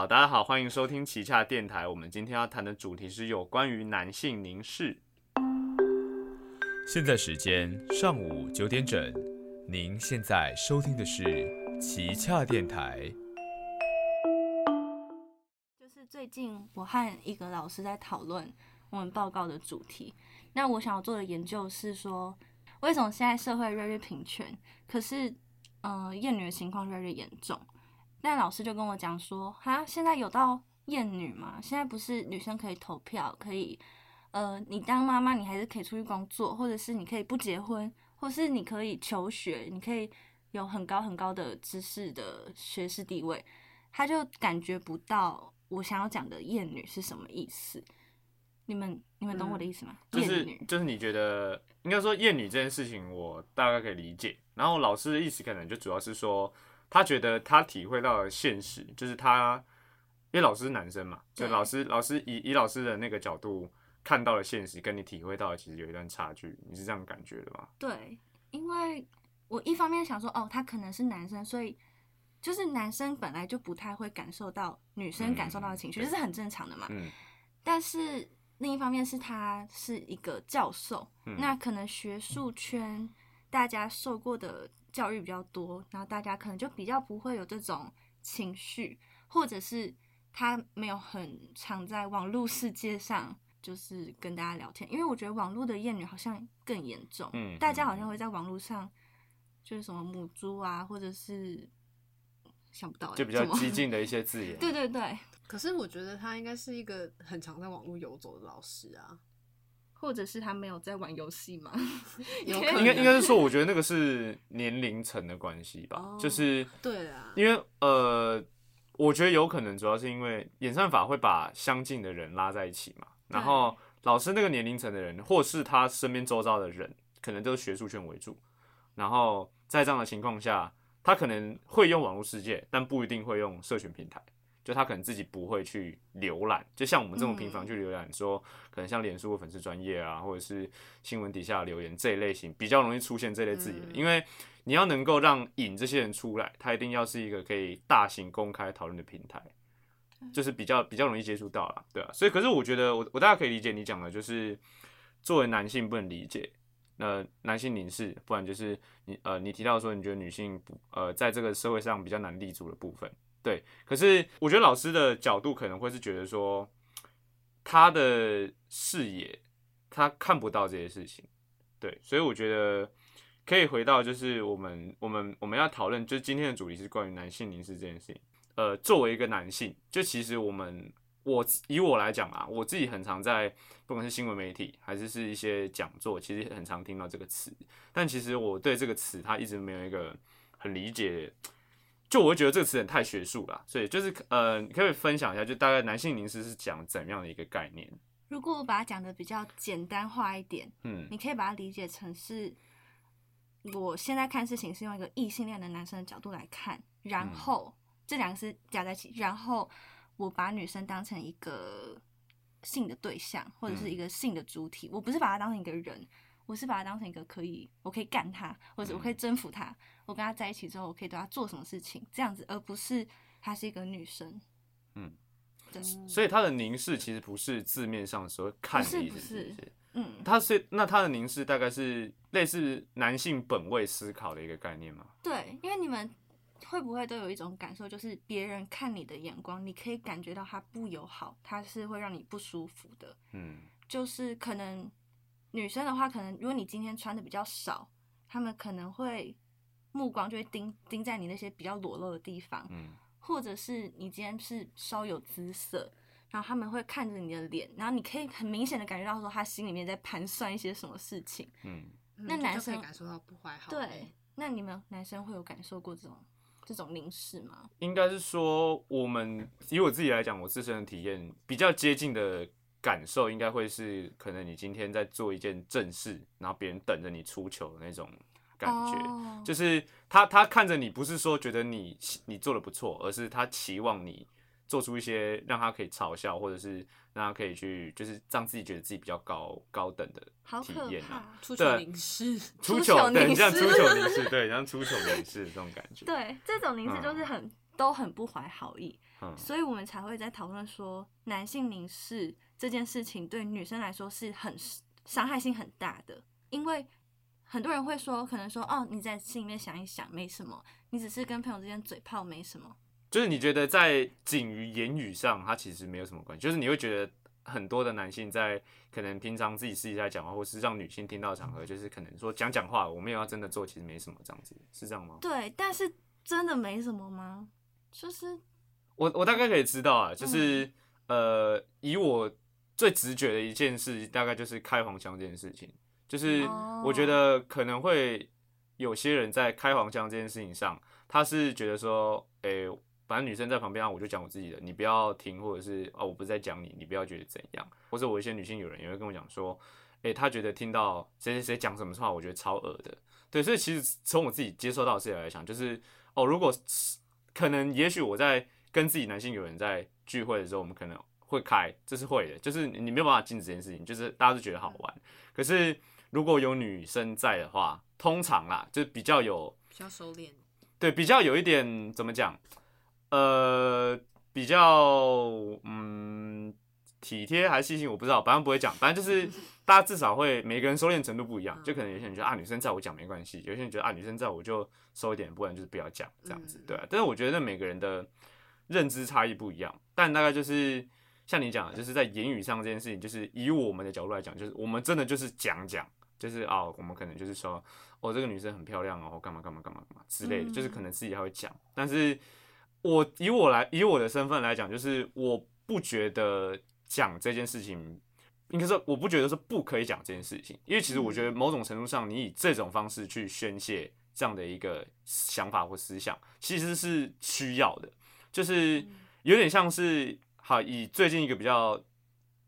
好，大家好，欢迎收听旗下电台。我们今天要谈的主题是有关于男性凝视。现在时间上午九点整，您现在收听的是旗下电台。就是最近我和一个老师在讨论我们报告的主题。那我想要做的研究是说，为什么现在社会越来越平权，可是，嗯，厌女的情况越来越严重。那老师就跟我讲说，哈，现在有到厌女吗？现在不是女生可以投票，可以，呃，你当妈妈，你还是可以出去工作，或者是你可以不结婚，或是你可以求学，你可以有很高很高的知识的学士地位。他就感觉不到我想要讲的厌女是什么意思。你们你们懂我的意思吗？就女，就是你觉得应该说厌女这件事情，我大概可以理解。然后老师的意思可能就主要是说，他觉得他体会到了现实，就是他因为老师是男生嘛，就老师老师以以老师的那个角度看到了现实，跟你体会到的其实有一段差距。你是这样感觉的吗？对，因为我一方面想说，哦，他可能是男生，所以就是男生本来就不太会感受到女生感受到的情绪，嗯这是很正常的嘛。嗯但是另一方面是他是一个教授，嗯那可能学术圈大家受过的教育比较多，然后大家可能就比较不会有这种情绪，或者是他没有很常在网络世界上。就是跟大家聊天，因为我觉得网络的厌女好像更严重，嗯大家好像会在网络上就是什么母猪啊，或者是想不到欸就比较激进 的一些字眼。对对对，可是我觉得他应该是一个很常在网络游走的老师啊，或者是他没有在玩游戏吗？有可能应该应该是说，我觉得那个是年龄层的关系吧，哦就是对啊，因为呃，我觉得有可能主要是因为演算法会把相近的人拉在一起嘛，然后老师那个年龄层的人，或是他身边周遭的人，可能都是学术圈为主，然后在这样的情况下，他可能会用网络世界，但不一定会用社群平台。就他可能自己不会去浏览，就像我们这么频繁嗯。去浏览，说可能像脸书的粉丝专业啊，或者是新闻底下留言这一类型，比较容易出现这类字眼，嗯。因为你要能够让引这些人出来，他一定要是一个可以大型公开讨论的平台，就是比较比较容易接触到啦，对啊，所以可是我觉得我我大家可以理解你讲的，就是作为男性不能理解，那男性凝视，不然就是你呃你提到说你觉得女性不呃在这个社会上比较难立足的部分，对，可是我觉得老师的角度可能会是觉得说他的视野他看不到这些事情，对，所以我觉得可以回到就是我们我们我们要讨论，就是今天的主题是关于男性凝视这件事情。呃，作为一个男性，就其实我们我以我来讲啊，我自己很常在不管是新闻媒体还是是一些讲座，其实很常听到这个词，但其实我对这个词它一直没有一个很理解。就我会觉得这个词很太学术了，所以就是呃，你可不可以分享一下，就大概男性凝视是讲怎样的一个概念？如果我把它讲的比较简单化一点，嗯你可以把它理解成是，我现在看事情是用一个异性恋的男生的角度来看，然嗯后、这两个是加在一起，然后我把女生当成一个性的对象，或者是嗯一个性的主体，我不是把她当成一个人。我是把她当成一个可以，我可以干她，或者我可以征服她。我跟她在一起之后，我可以对她做什么事情，这样子，而不是她是一个女生。嗯，对，所以他的凝视其实不是字面上说看的意思，不是不是是不是？嗯，他是那他的凝视大概是类似男性本位思考的一个概念吗？对，因为你们会不会都有一种感受，就是别人看你的眼光，你可以感觉到他不友好，他是会让你不舒服的。嗯就是可能女生的话，可能如果你今天穿的比较少，他们可能会目光就会盯盯在你那些比较裸露的地方，嗯或者是你今天是稍有姿色。然后他们会看着你的脸，然后你可以很明显的感觉到说他心里面在盘算一些什么事情。嗯，那男嗯就可以生感受到不怀好意。对，那你们男生会有感受过这种这种凝视吗？应该是说我们以我自己来讲，我自身的体验比较接近的感受，应该会是可能你今天在做一件正事，然后别人等着你出球的那种感觉。哦就是他他看着你，不是说觉得你你做的不错，而是他期望你做出一些让他可以嘲笑，或者是让他可以去，就是让自己觉得自己比较高高等的体验啊。怕。出糗对凝视，出出糗糗，对，凝像出视糗凝视，对，像出球凝视这种感觉。对，这种凝视就是很、都很不怀好意。嗯所以我们才会在讨论说男性凝视这件事情对女生来说是很伤害性很大的，因为很多人会说，可能说哦，你在心里面想一想没什么，你只是跟朋友之间嘴炮没什么。就是你觉得在仅于言语上，它其实没有什么关系，就是你会觉得很多的男性在可能平常自己私底下讲话，或是让女性听到的场合，就是可能说讲讲话，我没有要真的做，其实没什么这样子，是这样吗？对，但是真的没什么吗？就是我我大概可以知道啊，就是、呃，以我最直觉的一件事，大概就是开黄腔这件事情，就是哦我觉得可能会有些人在开黄腔这件事情上，他是觉得说，诶、反正女生在旁边啊，我就讲我自己的，你不要听，或者是哦，我不是在讲你，你不要觉得怎样。或者我一些女性友人也会跟我讲说，诶、她觉得听到谁谁谁讲什么话，我觉得超恶的。对，所以其实从我自己接收到的事情来讲，就是哦，如果可能，也许我在跟自己男性友人在聚会的时候，我们可能会开，这是会的，就是你没有办法禁止这件事情，就是大家都觉得好玩。可是如果有女生在的话，通常啦，就比较有比较收敛。对，比较有一点怎么讲，呃，比较嗯体贴还是细心，我不知道，反正不会讲，反正就是 大家至少会每个人收敛程度不一样，就可能有些人觉得啊女生在我讲没关系，有些人觉得啊女生在我就收一点，不然就是不要讲这样子，嗯对啊。但是我觉得每个人的认知差异不一样，但大概就是像你讲的，就是在言语上这件事情，就是以我们的角度来讲，就是我们真的就是讲讲，就是啊、我们可能就是说，哦，这个女生很漂亮哦，干嘛干嘛干嘛干嘛之类的，嗯就是可能自己还会讲。但是我以我来以我的身份来讲，就是我不觉得讲这件事情，应该说我不觉得是不可以讲这件事情，因为其实我觉得某种程度上，你以这种方式去宣泄这样的一个想法或思想，其实是需要的，就是有点像是好以最近一个比较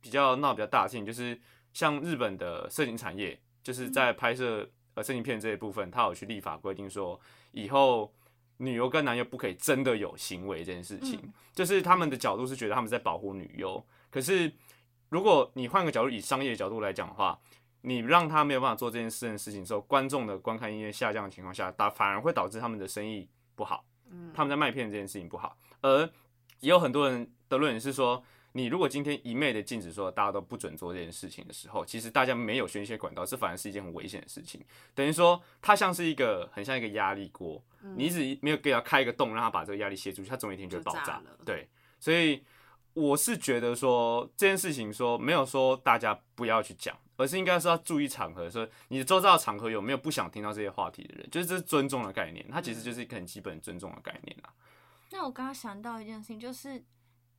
比较闹比较大的事情，就是像日本的色情产业，就是在拍摄呃色情片这一部分，他有去立法规定说，以后女优跟男优不可以真的有行为这件事情，嗯。就是他们的角度是觉得他们在保护女优，可是如果你换个角度，以商业角度来讲的话，你让他没有办法做这件事的事情的时候，观众的观看意愿下降的情况下，打反而会导致他们的生意不好。嗯，他们在卖片这件事情不好，而也有很多人的论点是说，你如果今天一昧的禁止说大家都不准做这件事情的时候，其实大家没有宣泄管道，这反而是一件很危险的事情。等于说，它像是一个很像一个压力锅，嗯你一直没有给它开一个洞，让它把这个压力泄出去，它总有一天就会爆炸。对，所以我是觉得说这件事情说没有说大家不要去讲，而是应该是要注意场合，说你的周遭的场合有没有不想听到这些话题的人，就是这是尊重的概念，它其实就是一个很基本尊重的概念啊。那我刚刚想到一件事情，就是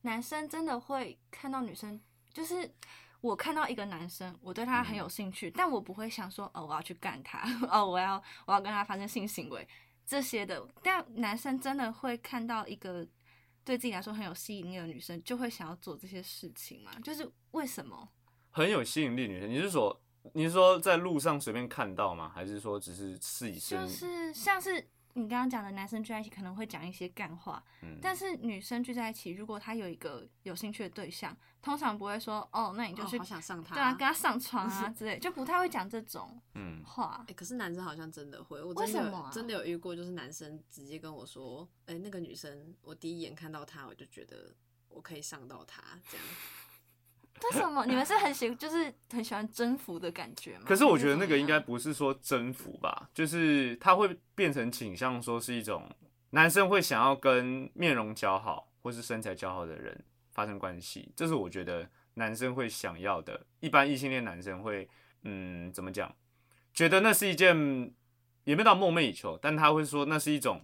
男生真的会看到女生，就是我看到一个男生，我对他很有兴趣，但我不会想说，哦，我要去干他，哦，我要我要跟他发生性行为这些的。但男生真的会看到一个对自己来说很有吸引力的女生，就会想要做这些事情吗？就是为什么？很有吸引力女生，你是说你是说在路上随便看到吗？还是说只是试一试？就是像是你刚刚讲的，男生聚在一起可能会讲一些干话，嗯但是女生聚在一起，如果她有一个有兴趣的对象，通常不会说哦，那你就哦去、好想上他。对啊，跟他上床啊 之类，就不太会讲这种嗯，话哎、。可是男生好像真的会，我为真的真的有遇过，就是男生直接跟我说，哎、那个女生，我第一眼看到她，我就觉得我可以上到她，这样。为什么？你们是很喜，就是很喜欢征服的感觉吗？可是我觉得那个应该不是说征服吧，就是他会变成倾向说是一种男生会想要跟面容姣好或是身材姣好的人发生关系，这是我觉得男生会想要的。一般异性恋男生会，嗯，怎么讲？觉得那是一件也没到梦寐以求，但他会说那是一种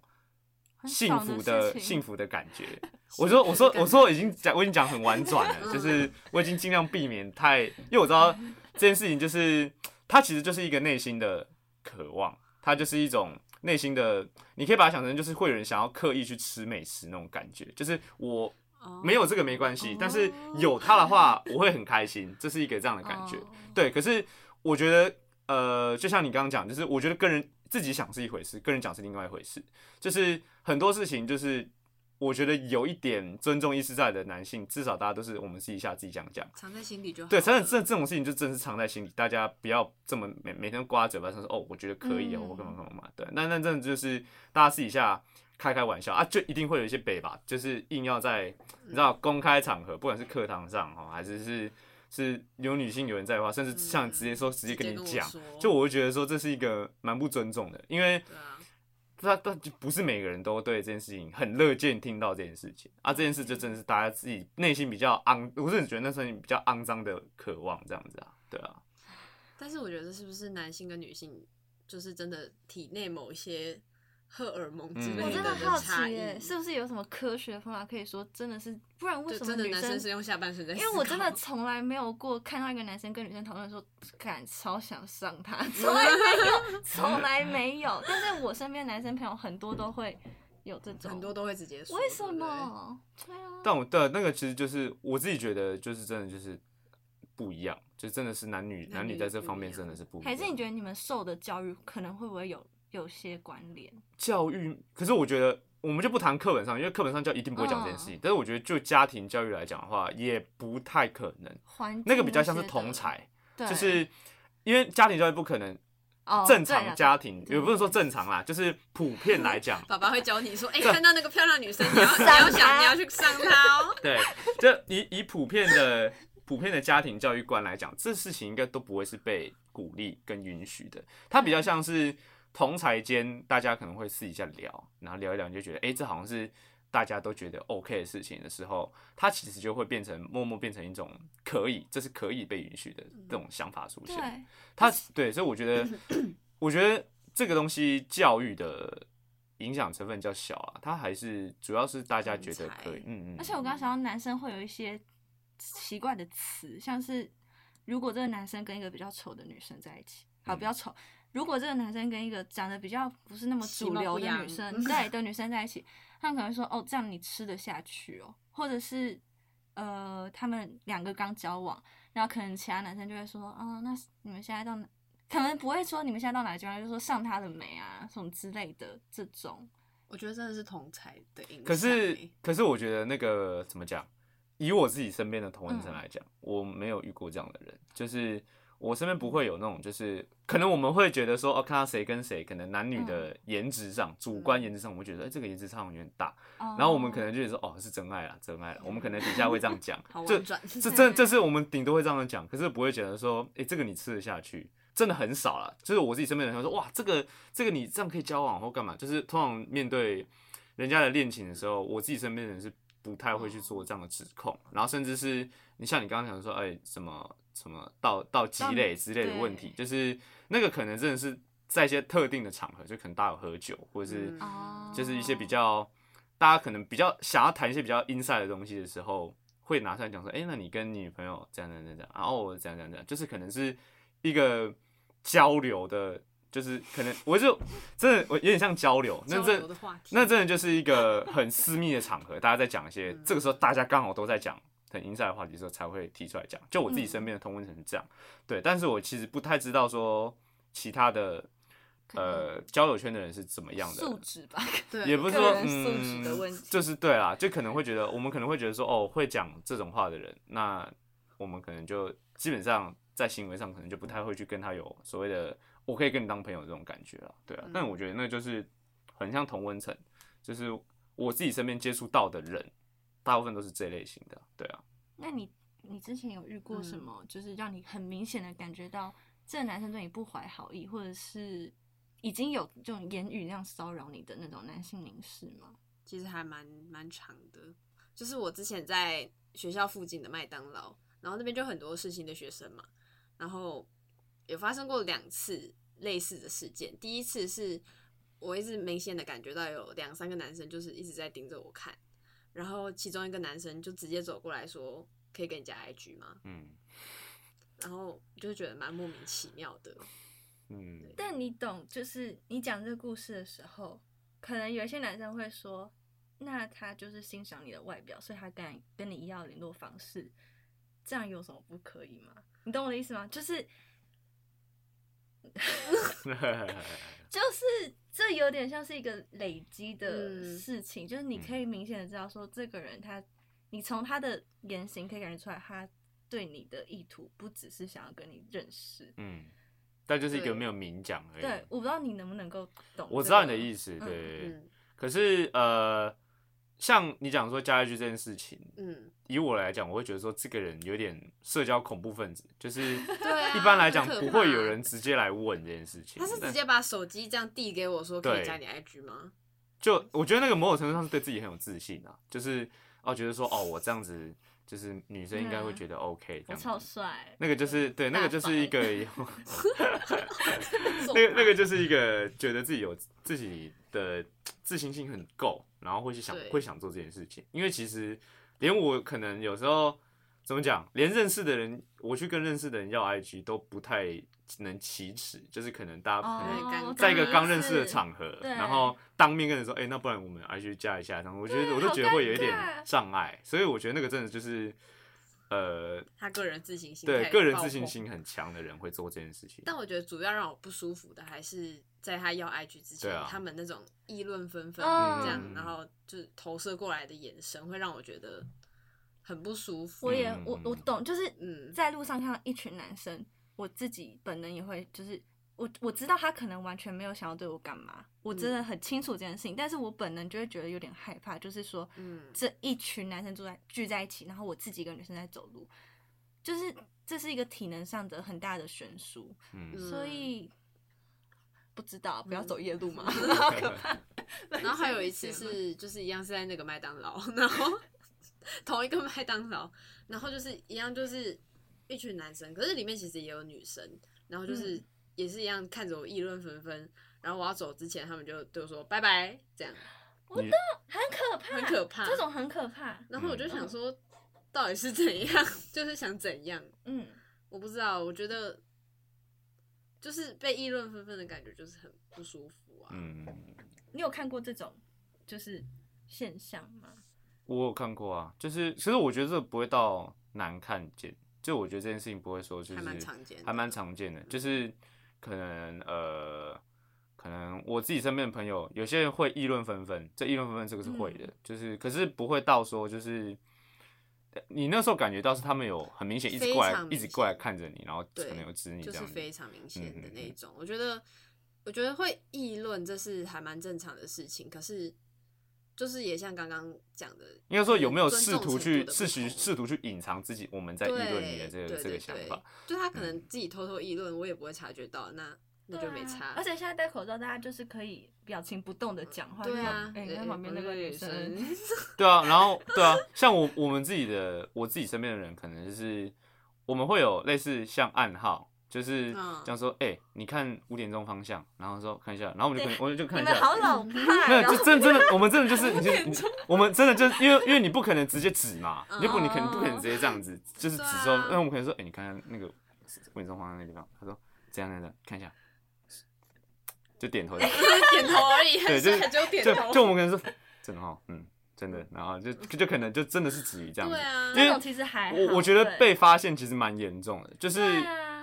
幸福的 幸福的感觉。我说我说我说我已经讲我已经讲很婉转了，就是我已经尽量避免太，因为我知道这件事情就是它其实就是一个内心的渴望，它就是一种内心的，你可以把它想成就是会有人想要刻意去吃美食那种感觉，就是我哦。没有这个没关系，但是有它的话我会很开心，这是一个这样的感觉。哦。对，可是我觉得，呃，就像你刚刚讲，就是我觉得跟人自己想是一回事，跟人讲是另外一回事。就是很多事情，就是我觉得有一点尊重意识在的男性，至少大家都是我们私底下自己这样讲。藏在心里就好了。对，真的这这种事情就真的是藏在心里，大家不要这么每每天挂在嘴巴上说哦，我觉得可以啊，嗯我干嘛干嘛嘛。对，那那真的就是大家私底下开开玩笑啊，就一定会有一些北吧，就是硬要在你知道公开场合，不管是课堂上哈，还是是是有女性有人在的话，甚至像直接说直接跟你讲，就我会觉得说这是一个蛮不尊重的，因为他他就不是每个人都对这件事情很乐见听到这件事情啊，这件事就真的是大家自己内心比较肮，我是觉得那是比较肮脏的渴望这样子啊，对啊，但是我觉得是不是男性跟女性就是真的体内某一些荷尔蒙之嗯我类的真的好差异奇耶，是不是有什么科学方法可以说真的是？不然为就真的什么女 男生是用下半身在思因？为我真的从来没有过看到一个男生跟女生讨论说，感超想上他，从来没有，从来没有。但是我身边男生朋友很多都会有这种，很多都会直接说，为什？么？对啊，但我的那个其实就是我自己觉得就是真的就是不一样，就真的是男女男女在这方面真的是不一样。还是你觉得你们受的教育可能会不会有有些关联？教育？可是我觉得我们就不谈课本上，因为课本上就一定不会讲这件事情。嗯但是我觉得就家庭教育来讲的话，也不太可能。那个比较像是些的同才，就是因为家庭教育不可能哦正常家庭，对也不是说正常啦，就是普遍来讲，爸爸会教你说，哎、对看到那个漂亮女生，你要 你要想你要去上她哦。对，就以以普遍的普遍的家庭教育观来讲，这事情应该都不会是被鼓励跟允许的。它比较像是同才间，大家可能会私底下聊，然后聊一聊，你就觉得，哎、这好像是大家都觉得 OK 的事情的时候，它其实就会变成默默变成一种可以，这是可以被允许的这种想法出现。对，它对，所以我觉得，我觉得这个东西教育的影响成分较小啊，他还是主要是大家觉得可以，嗯嗯。而且我刚刚想到男生会有一些奇怪的词，像是如果这个男生跟一个比较丑的女生在一起，好，嗯不要丑。如果这个男生跟一个长得比较不是那么主流的女生，其貌不扬对的女生在一起，他们可能会说哦，这样你吃得下去哦，或者是呃，他们两个刚交往，然后可能其他男生就会说，哦，那你们现在到哪？可能不会说你们现在到哪个阶段，就说上他的美啊什么之类的这种。我觉得真的是同才的影响欸。可是，可是我觉得那个怎么讲？以我自己身边的同文生来讲，我没有遇过这样的人，就是我身边不会有那种，就是可能我们会觉得说，哦，看到谁跟谁，可能男女的颜值上，主观颜值上，我们觉得，哎、这个颜值差有点大，然然后我们可能就觉得说，哦，是真爱了，真爱了，我们可能底下会这样讲 这这这这 是我们顶多会这样讲，可是不会觉得说，哎、这个你吃得下去，真的很少了。就是我自己身边的人说，哇，这个这个你这样可以交往或干嘛？就是通常面对人家的恋情的时候，我自己身边的人是不太会去做这样的指控，然后甚至是你像你刚刚讲说，哎、什么什么到到积累之类的问题，就是那个可能真的是在一些特定的场合，就可能大家有喝酒，或者是就是一些比较大家可能比较想要谈一些比较 inside 的东西的时候，会拿出来讲说，哎、那你跟你女朋友这样这样这样这样，然后我这样这样这样，就是可能是一个交流的，就是可能我就真的我有点像交流，那交这那真的就是一个很私密的场合，大家在讲一些，嗯。这个时候大家刚好都在讲很 inside 的话题的时候，才会提出来讲。就我自己身边的同温层是这样，对，但是我其实不太知道说其他的呃交友圈的人是怎么样的素质吧，对，也不是说素质的嗯问题就是对啦，就可能会觉得我们可能会觉得说，哦，会讲这种话的人，那我们可能就基本上在行为上可能就不太会去跟他有所谓的我可以跟你当朋友这种感觉了，对啊。嗯但我觉得那就是很像同温层，就是我自己身边接触到的人，大部分都是这类型的，对啊。那你你之前有遇过什嗯么，就是让你很明显的感觉到这个男生对你不怀好意，或者是已经有这种言语那样骚扰你的那种男性凝视吗？其实还蛮蛮长的。就是我之前在学校附近的麦当劳，然后那边就很多事情的学生嘛，然后有发生过两次类似的事件。第一次是我一直明显的感觉到有两三个男生就是一直在盯着我看，然后其中一个男生就直接走过来说：“可以跟你加 IG 吗嗯？”然后就觉得蛮莫名其妙的。嗯，但你懂，就是你讲这个故事的时候，可能有一些男生会说，那他就是欣赏你的外表，所以他敢跟你要联络方式，这样有什么不可以吗？你懂我的意思吗？就是 就是这有点像是一个累积的嗯事情，就是你可以明显的知道说，这个人他，你从他的言行可以感觉出来，他对你的意图不只是想要跟你认识。嗯，但就是一个对没有明讲而已。对，我不知道你能不能够懂。我知道你的意思，嗯对。嗯，可是呃，像你讲说加 IG 这件事情，嗯，以我来讲，我会觉得说这个人有点社交恐怖分子，就是 一般来讲不会有人直接来问这件事情。他是直接把手机这样递给我说可以加你 IG 吗？就我觉得那个某种程度上是对自己很有自信啊，就是哦觉得说哦我这样子就是女生应该会觉得 OK 这样子。帅，那个就是对，那个就是一个那 那个那个就是一个觉得自己有自己的自信心很够，然后会去想会想做这件事情。因为其实连我可能有时候怎么讲，连认识的人，我去跟认识的人要 IG 都不太能启齿，就是可能大家可能哦在一个刚认识的场合，对然后当面跟人说，哎、那不然我们 IG 加一下，然后我觉得我都觉得会有一点障碍，所以我觉得那个真的就是呃，他个人自信心对个人自信心很强的人会做这件事情。但我觉得主要让我不舒服的还是在他要 IG 之前，啊。他们那种议论纷纷嗯。这样，然后就是投射过来的眼神，会让我觉得很不舒服。我也嗯。我我懂，就是嗯。在路上看到一群男生，我自己本能也会就是。我我知道他可能完全没有想要对我干嘛，我真的很清楚这件事情，但是我本能就会觉得有点害怕，就是说，嗯。这一群男生住在聚在一起，然后我自己一个女生在走路，就是这是一个体能上的很大的悬殊，嗯，所以不知道不要嗯。走夜路嘛，然后还有一次 是就是一样是在那个麦当劳，然后同一个麦当劳，然后就是一样就是一群男生，可是里面其实也有女生，然后就是嗯。也是一样看着我议论纷纷，然后我要走之前，他们就对我说拜拜，这样，你很可怕，很可怕这种很可怕，然后我就想说到底是怎样，就是想怎样，嗯，我不知道，我觉得就是被议论纷纷的感觉就是很不舒服啊，嗯，你有看过这种就是现象吗？我有看过啊，就是其实我觉得这不会到难看见，就我觉得这件事情不会说就是还蛮常见的还蛮常见的，就是可能呃，可能我自己身边的朋友，有些人会议论纷纷，这议论纷纷这个是会的，嗯就是可是不会到说就是。你那时候感觉到是他们有很明显一直过来一直过来看着你，然后对可能有指你就是这样子。非常明显的嗯嗯嗯那一种。我觉得，我觉得会议论这是还蛮正常的事情，可是就是也像刚刚讲的，应该说有没有试图去试图试图去隐藏自己我们在议论你的这个这个想法？就他可能自己偷偷议论，我也不会察觉到，那那就没对啊差。而且现在戴口罩，大家就是可以表情不动的讲话。对啊，哎、你哎看旁边那个女生，对啊，然后对啊，像我我们自己的我自己身边的人，可能就是我们会有类似像暗号，就是嗯这样说，哎、你看五点钟方向，然后说看一下，然后我们就可能我们就看一下。们好老派没有，哦。就真真的，我们真的就是，你就你，我们真的就是，因为因为你不可能直接指嘛，你就不，你肯定不可能直接这样子，就是指说，那我们可能说，哎、你看看那个五点钟方向那地方，他说这样这样这样，看一下，就点头，点头而已，对，就是还只有点就头。就我们可能说真的哈，嗯，真的，然后就就可能就真的是止于这样子对。啊因，为这种其实还我我觉得被发现其实蛮严重的，就是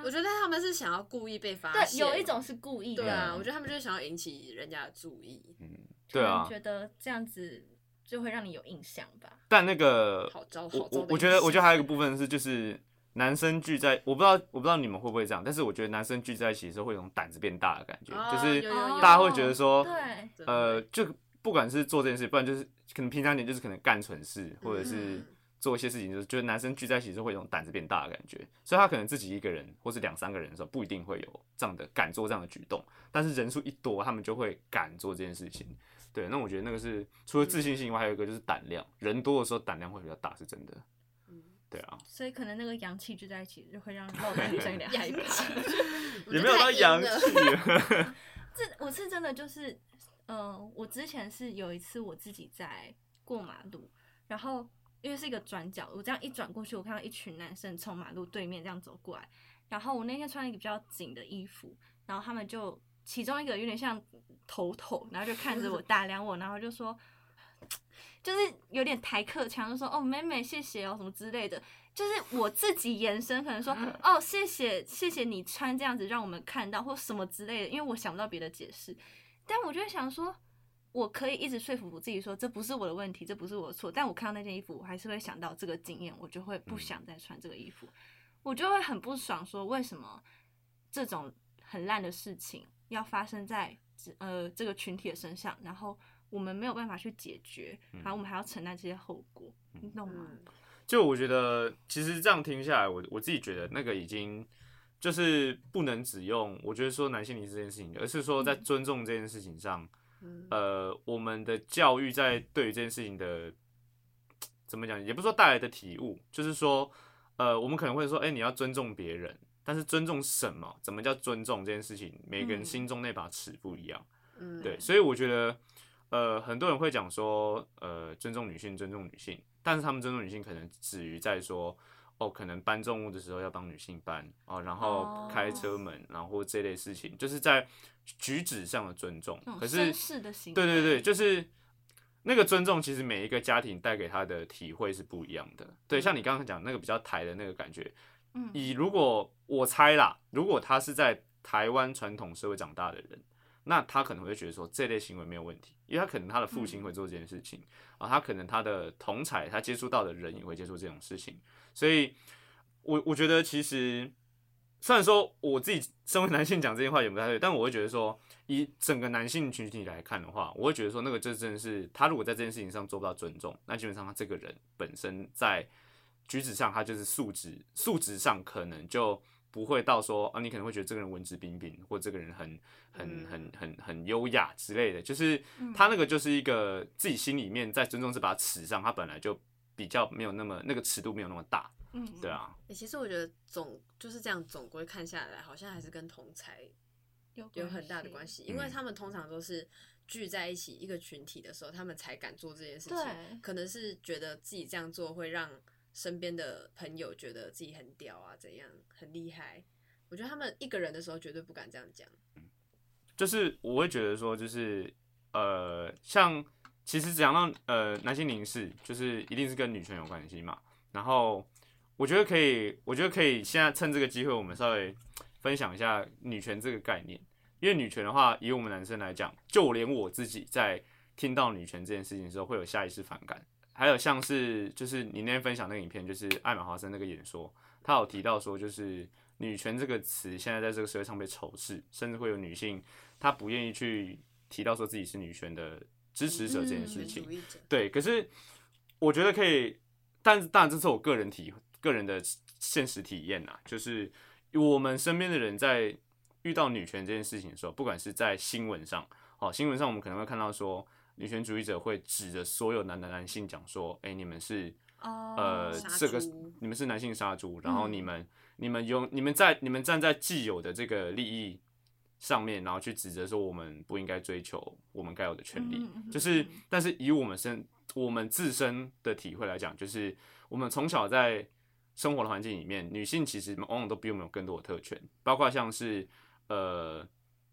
我觉得他们是想要故意被发现对现，有一种是故意的，对啊，嗯我觉得他们就是想要引起人家的注意，嗯，对啊，觉得这样子就会让你有印象吧。但那个好招我好招的我我觉得我觉得还有一个部分是就是男生聚在，我不知道我不知道你们会不会这样，但是我觉得男生聚在一起的时候会有种胆子变大的感觉，哦就是有有有大家会觉得说，对，呃，就不管是做这件事，不然就是可能平常点就是可能干蠢事，或者是嗯做一些事情，就是觉得男生聚在一起时候会有种胆子变大的感觉，所以他可能自己一个人或是两三个人的时候，不一定会有这样的敢做这样的举动，但是人数一多，他们就会敢做这件事情。对，那我觉得那个是除了自信心以外，还有一个就是胆量，人多的时候胆量会比较大，是真的。嗯对啊，所以可能那个阳气聚在一起，就会让露的女生有点害怕。也没有到阳气。这我是真的就是，呃，我之前是有一次我自己在过马路，然后因为是一个转角，我这样一转过去，我看到一群男生从马路对面这样走过来，然后我那天穿了一个比较紧的衣服，然后他们就其中一个有点像头头，然后就看着我 打量我，然后就说。就是有点抬客腔，就说哦妹妹谢谢哦什么之类的，就是我自己延伸，可能说哦谢谢谢谢你穿这样子让我们看到或什么之类的，因为我想不到别的解释。但我就会想说，我可以一直说服我自己说这不是我的问题，这不是我的错。但我看到那件衣服，我还是会想到这个经验，我就会不想再穿这个衣服，我就会很不爽，说为什么这种很烂的事情要发生在呃这个群体的身上，然后我们没有办法去解决，然后我们还要承担这些后果，你懂吗？嗯就我觉得，其实这样听下来，我我自己觉得那个已经就是不能只用我觉得说男性凝视这件事情，而是说在尊重这件事情上，嗯呃，我们的教育在对于这件事情的怎么讲，也不是说带来的体悟，就是说，呃，我们可能会说，哎、你要尊重别人，但是尊重什么？怎么叫尊重这件事情？每个人嗯心中那把尺不一样。嗯对，所以我觉得，呃，很多人会讲说，呃，尊重女性，尊重女性，但是他们尊重女性可能止于在说，哦，可能搬重物的时候要帮女性搬哦，然后哦开车门，然后这类事情，就是在举止上的尊重可是对对对，就是那个尊重，其实每一个家庭带给他的体会是不一样的。对，像你刚刚讲那个比较台的那个感觉，嗯，以如果我猜啦，如果他是在台湾传统社会长大的人，那他可能会觉得说这类行为没有问题，因为他可能他的父亲会做这件事情啊，他可能他的同才他接触到的人也会接触这种事情，所以我我觉得其实虽然说我自己身为男性讲这些话也不太对，但我会觉得说以整个男性群体来看的话，我会觉得说那个这真的是他如果在这件事情上做不到尊重，那基本上他这个人本身在举止上他就是素质素质上可能就不会到说啊，你可能会觉得这个人文质彬彬，或这个人很很很很很优雅之类的，就是他那个就是一个自己心里面在尊重这把尺上，他本来就比较没有那么那个尺度没有那么大，嗯，对啊，欸其实我觉得总就是这样，总归看下来，好像还是跟同才有有很大的关系，因嗯。为他们通常都是聚在一起一个群体的时候，他们才敢做这件事情。对。可能是觉得自己这样做会让身边的朋友觉得自己很屌啊，怎样很厉害。我觉得他们一个人的时候绝对不敢这样讲。就是我会觉得说，就是呃，像其实讲到呃男性凝视，就是一定是跟女权有关系嘛。然后我觉得可以，我觉得可以现在趁这个机会，我们稍微分享一下女权这个概念。因为女权的话，以我们男生来讲，就连我自己在听到女权这件事情的时候，会有下意识反感。还有像是就是你那天分享那个影片，就是艾玛华森那个演说，他有提到说，就是女权这个词现在在这个社会上被仇视，甚至会有女性她不愿意去提到说自己是女权的支持者这件事情。对，可是我觉得可以，但是当然这是我个人体个人的现实体验呐，就是我们身边的人在遇到女权这件事情的时候，不管是在新闻上，哦，新闻上我们可能会看到说，女权主义者会指着所有男的男性讲说，哎、你们是哦，呃，这个你们是男性杀猪，然后嗯你们、你们用你们在你们站在既有的这个利益上面，然后去指责说我们不应该追求我们该有的权利，就是嗯但是以我们身我们自身的体会来讲，就是我们从小在生活的环境里面，女性其实往往都比我们有更多的特权，包括像是呃。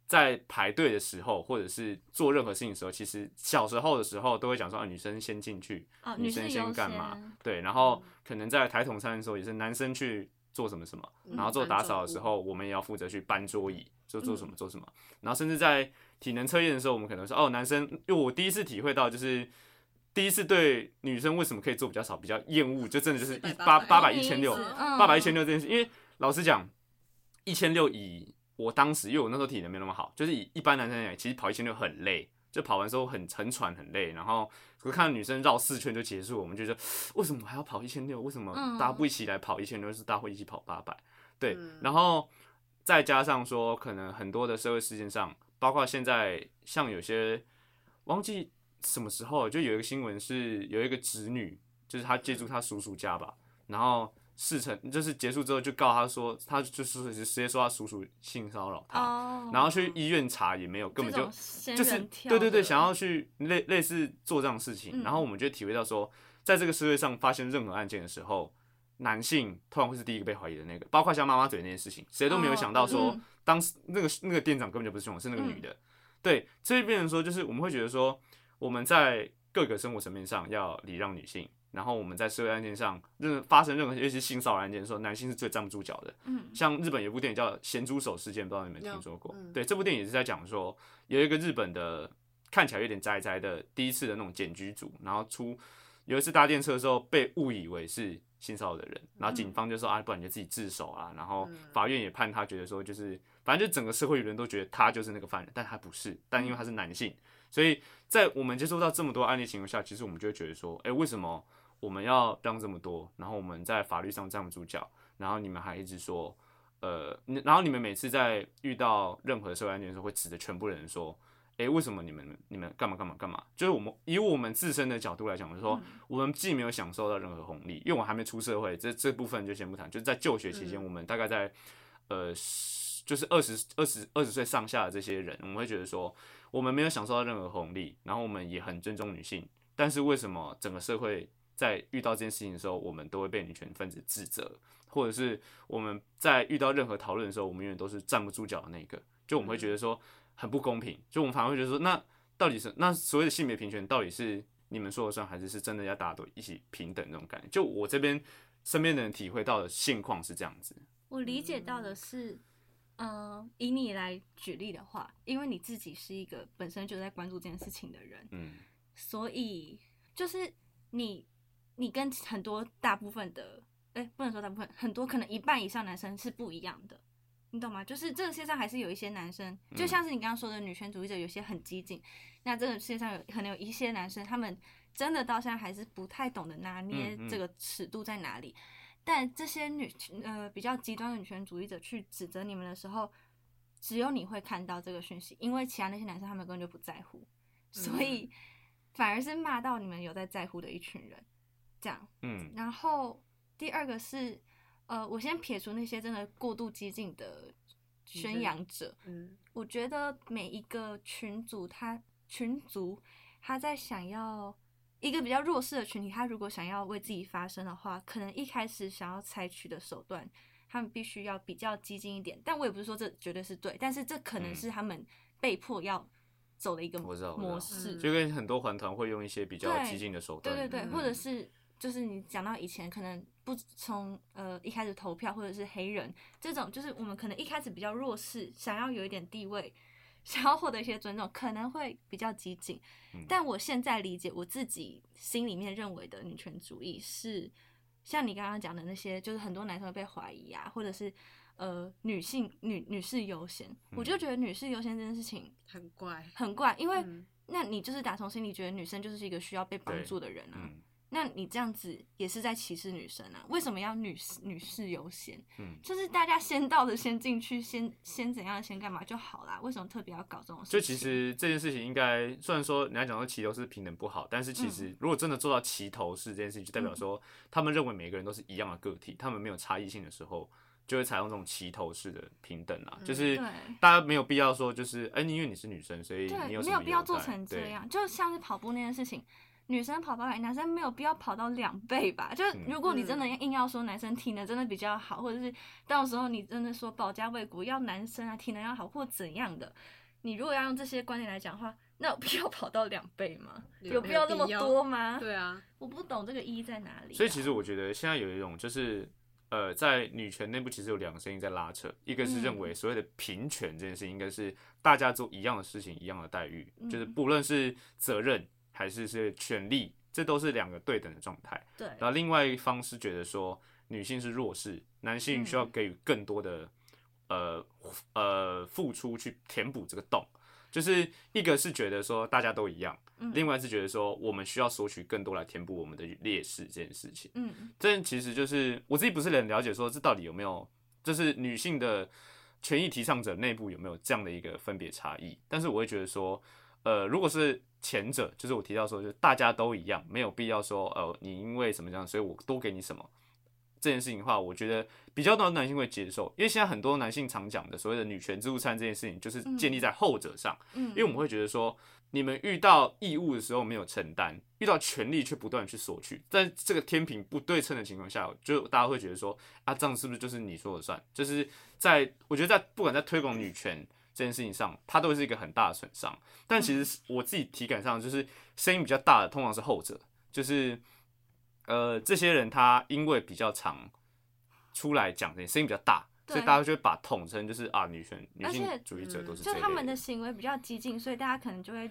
在排队的时候，或者是做任何事情的时候，其实小时候的时候都会讲说啊，女生先进去，哦女生先干嘛？对，然后可能在抬桶餐的时候，也是男生去做什么什么，嗯然后做打扫的时候，我们也要负责去搬桌椅，就做什么做什么。然后甚至在体能测验的时候，我们可能说哦，男生，因为我第一次体会到就是。第一次对女生为什么可以做比较少，比较厌恶，就真的就是一八八百一千六，八百一千嗯六这件事，因为老实讲，一千六以我当时，因为我那时候体能没那么好，就是以一般男生来讲，其实跑一千六很累，就跑完之后很很喘很累，然后可是看到女生绕四圈就结束，我们就觉得为什么还要跑一千六？为什么嗯大家不一起来跑一千六，是大家会一起跑八百？对嗯，然后再加上说，可能很多的社会事件上，包括现在像有些忘记什么时候，就有一个新闻是有一个侄女，就是她借住她叔叔家吧，然后事成就是结束之后就告他说，他就是直接说他叔叔性骚扰他，哦，然后去医院查也没有，根本就就是对对对，想要去类类似做这样的事情，嗯然后我们就体会到说，在这个社会上发生任何案件的时候，男性通常会是第一个被怀疑的那个，包括像妈妈嘴那件事情，谁都没有想到说，嗯当时那个那个店长根本就不是凶手，是那个女嗯的。对，这就变成说，就是我们会觉得说，我们在各个生活层面上要礼让女性，然后我们在社会案件上，任发生任何尤其是性骚扰案件的时候，男性是最站不住脚的。嗯像日本有部电影叫《咸猪手事件》，不知道你们听说过？对，这部电影也是在讲说，有一个日本的看起来有点宅宅的第一次的那种检举组，然后出有一次搭电车的时候被误以为是性骚扰的人，然后警方就说、啊，不然你就自己自首啊，然后嗯法院也判他觉得说就是，反正就整个社会舆论都觉得他就是那个犯人，但他不是，但因为他是男性，所以在我们接触到这么多案例情况下，其实我们就会觉得说，哎、为什么我们要让这么多？然后我们在法律上站不住脚，然后你们还一直说，呃，然后你们每次在遇到任何社会案件的时候，会指着全部人说，诶、为什么你们你们干嘛干嘛干嘛？就是我们以我们自身的角度来讲，就是说，我们既没有享受到任何红利，因为我还没出社会，这这部分就先不谈。就是在就学期间，嗯我们大概在呃，十就是二十二十二十岁上下的这些人，我们会觉得说，我们没有享受到任何红利，然后我们也很尊重女性，但是为什么整个社会在遇到这件事情的时候，我们都会被女权分子指责，或者是我们在遇到任何讨论的时候，我们永远都是站不住脚的那个，就我们会觉得说很不公平，就我们反而会觉得说，那到底是那所谓的性别平权到底是你们说了算，还是是真的要大家都一起平等那种感觉？就我这边身边的人体会到的现况是这样子，我理解到的是，嗯、以你来举例的话，因为你自己是一个本身就在关注这件事情的人，嗯。所以就是你，你跟很多大部分的，哎、不能说大部分，很多可能一半以上男生是不一样的，你懂吗？就是这个世界上还是有一些男生，就像是你刚刚说的女权主义者，有些很激进，那这个世界上有可能有一些男生，他们真的到现在还是不太懂得拿捏这个尺度在哪里。但这些女呃比较极端的女权主义者去指责你们的时候，只有你会看到这个讯息，因为其他那些男生他们根本就不在乎，所以反而是骂到你们有在在乎的一群人，这样。嗯。然后第二个是，呃，我先撇除那些真的过度激进的宣扬者，嗯。我觉得每一个群组他群族他在想要一个比较弱势的群体，他如果想要为自己发声的话，可能一开始想要采取的手段，他们必须要比较激进一点。但我也不是说这绝对是对，但是这可能嗯。是他们被迫要走的一个模式。就跟很多环团会用一些比较激进的手段，对对对，嗯或者是就是你讲到以前可能不从呃一开始投票或者是黑人这种，就是我们可能一开始比较弱势，想要有一点地位，想要获得一些尊重，可能会比较激进。嗯但我现在理解我自己心里面认为的女权主义是像你刚刚讲的那些，就是很多男生会被怀疑啊，或者是呃女性女女士优先，我就觉得女士优先这件事情很怪，很怪，因为嗯那你就是打从心里觉得女生就是一个需要被帮助的人啊。嗯那你这样子也是在歧视女生啊？为什么要女士女士优先？嗯，就是大家先到的先进去，先先怎样先干嘛就好啦？为什么特别要搞这种事情？就其实这件事情应该，虽然说人家讲说齐头是平等不好，但是其嗯实如果真的做到齐头式这件事情，就代表说他们认为每个人都是一样的个体，他们没有差异性的时候，就会采用这种齐头式的平等啊，嗯就是大家没有必要说就是，哎、你因为你是女生，所以对，你有没有必要做成这。样。就像是跑步那件事情，女生跑八百，男生没有必要跑到两倍吧？就是嗯。如果你真的硬要说男生体能真的比较好，或者是到时候你真的说保家卫国要男生啊体能要好或怎样的，你如果要用这些观点来讲的话，那有必要跑到两倍吗？有有必要这么多吗？对啊，我不懂这个意义在哪里啊、所以其实我觉得现在有一种就是，呃，在女权内部其实有两个声音在拉扯，一个是认嗯。为所谓的平权这件事情应该是大家做一样的事情，一样的待遇，就是。嗯不论是责任还是是权利，这都是两个对等的状态。对，然后另外一方是觉得说女性是弱势，男性需要嗯给予更多的、呃呃付出去填补这个洞。就是一个是觉得说大家都一样，嗯另外是觉得说我们需要索取更多来填补我们的劣势这件事情。嗯这其实就是我自己不是很了解，说这到底有没有，就是女性的权益提倡者内部有没有这样的一个分别差异？但是我会觉得说，呃，如果是前者，就是我提到说，就是大家都一样，没有必要说，呃，你因为什么这样，所以我多给你什么。这件事情的话，我觉得比较多的男性会接受，因为现在很多男性常讲的所谓的女权自助餐这件事情，就是建立在后者上。嗯，因为我们会觉得说，你们遇到义务的时候没有承担，遇到权利却不断去索取，在这个天平不对称的情况下，就大家会觉得说，啊，这样是不是就是你说了算？就是在我觉得在不管在推广女权这件事情上，它都是一个很大的损伤。但其实我自己体感上就是声音比较大的，通常是后者，就是呃这些人他因为比较常出来讲这些声音比较大。所以大家就会把统称就是啊，女权女性主义者都是这就他们的行为比较激进，所以大家可能就会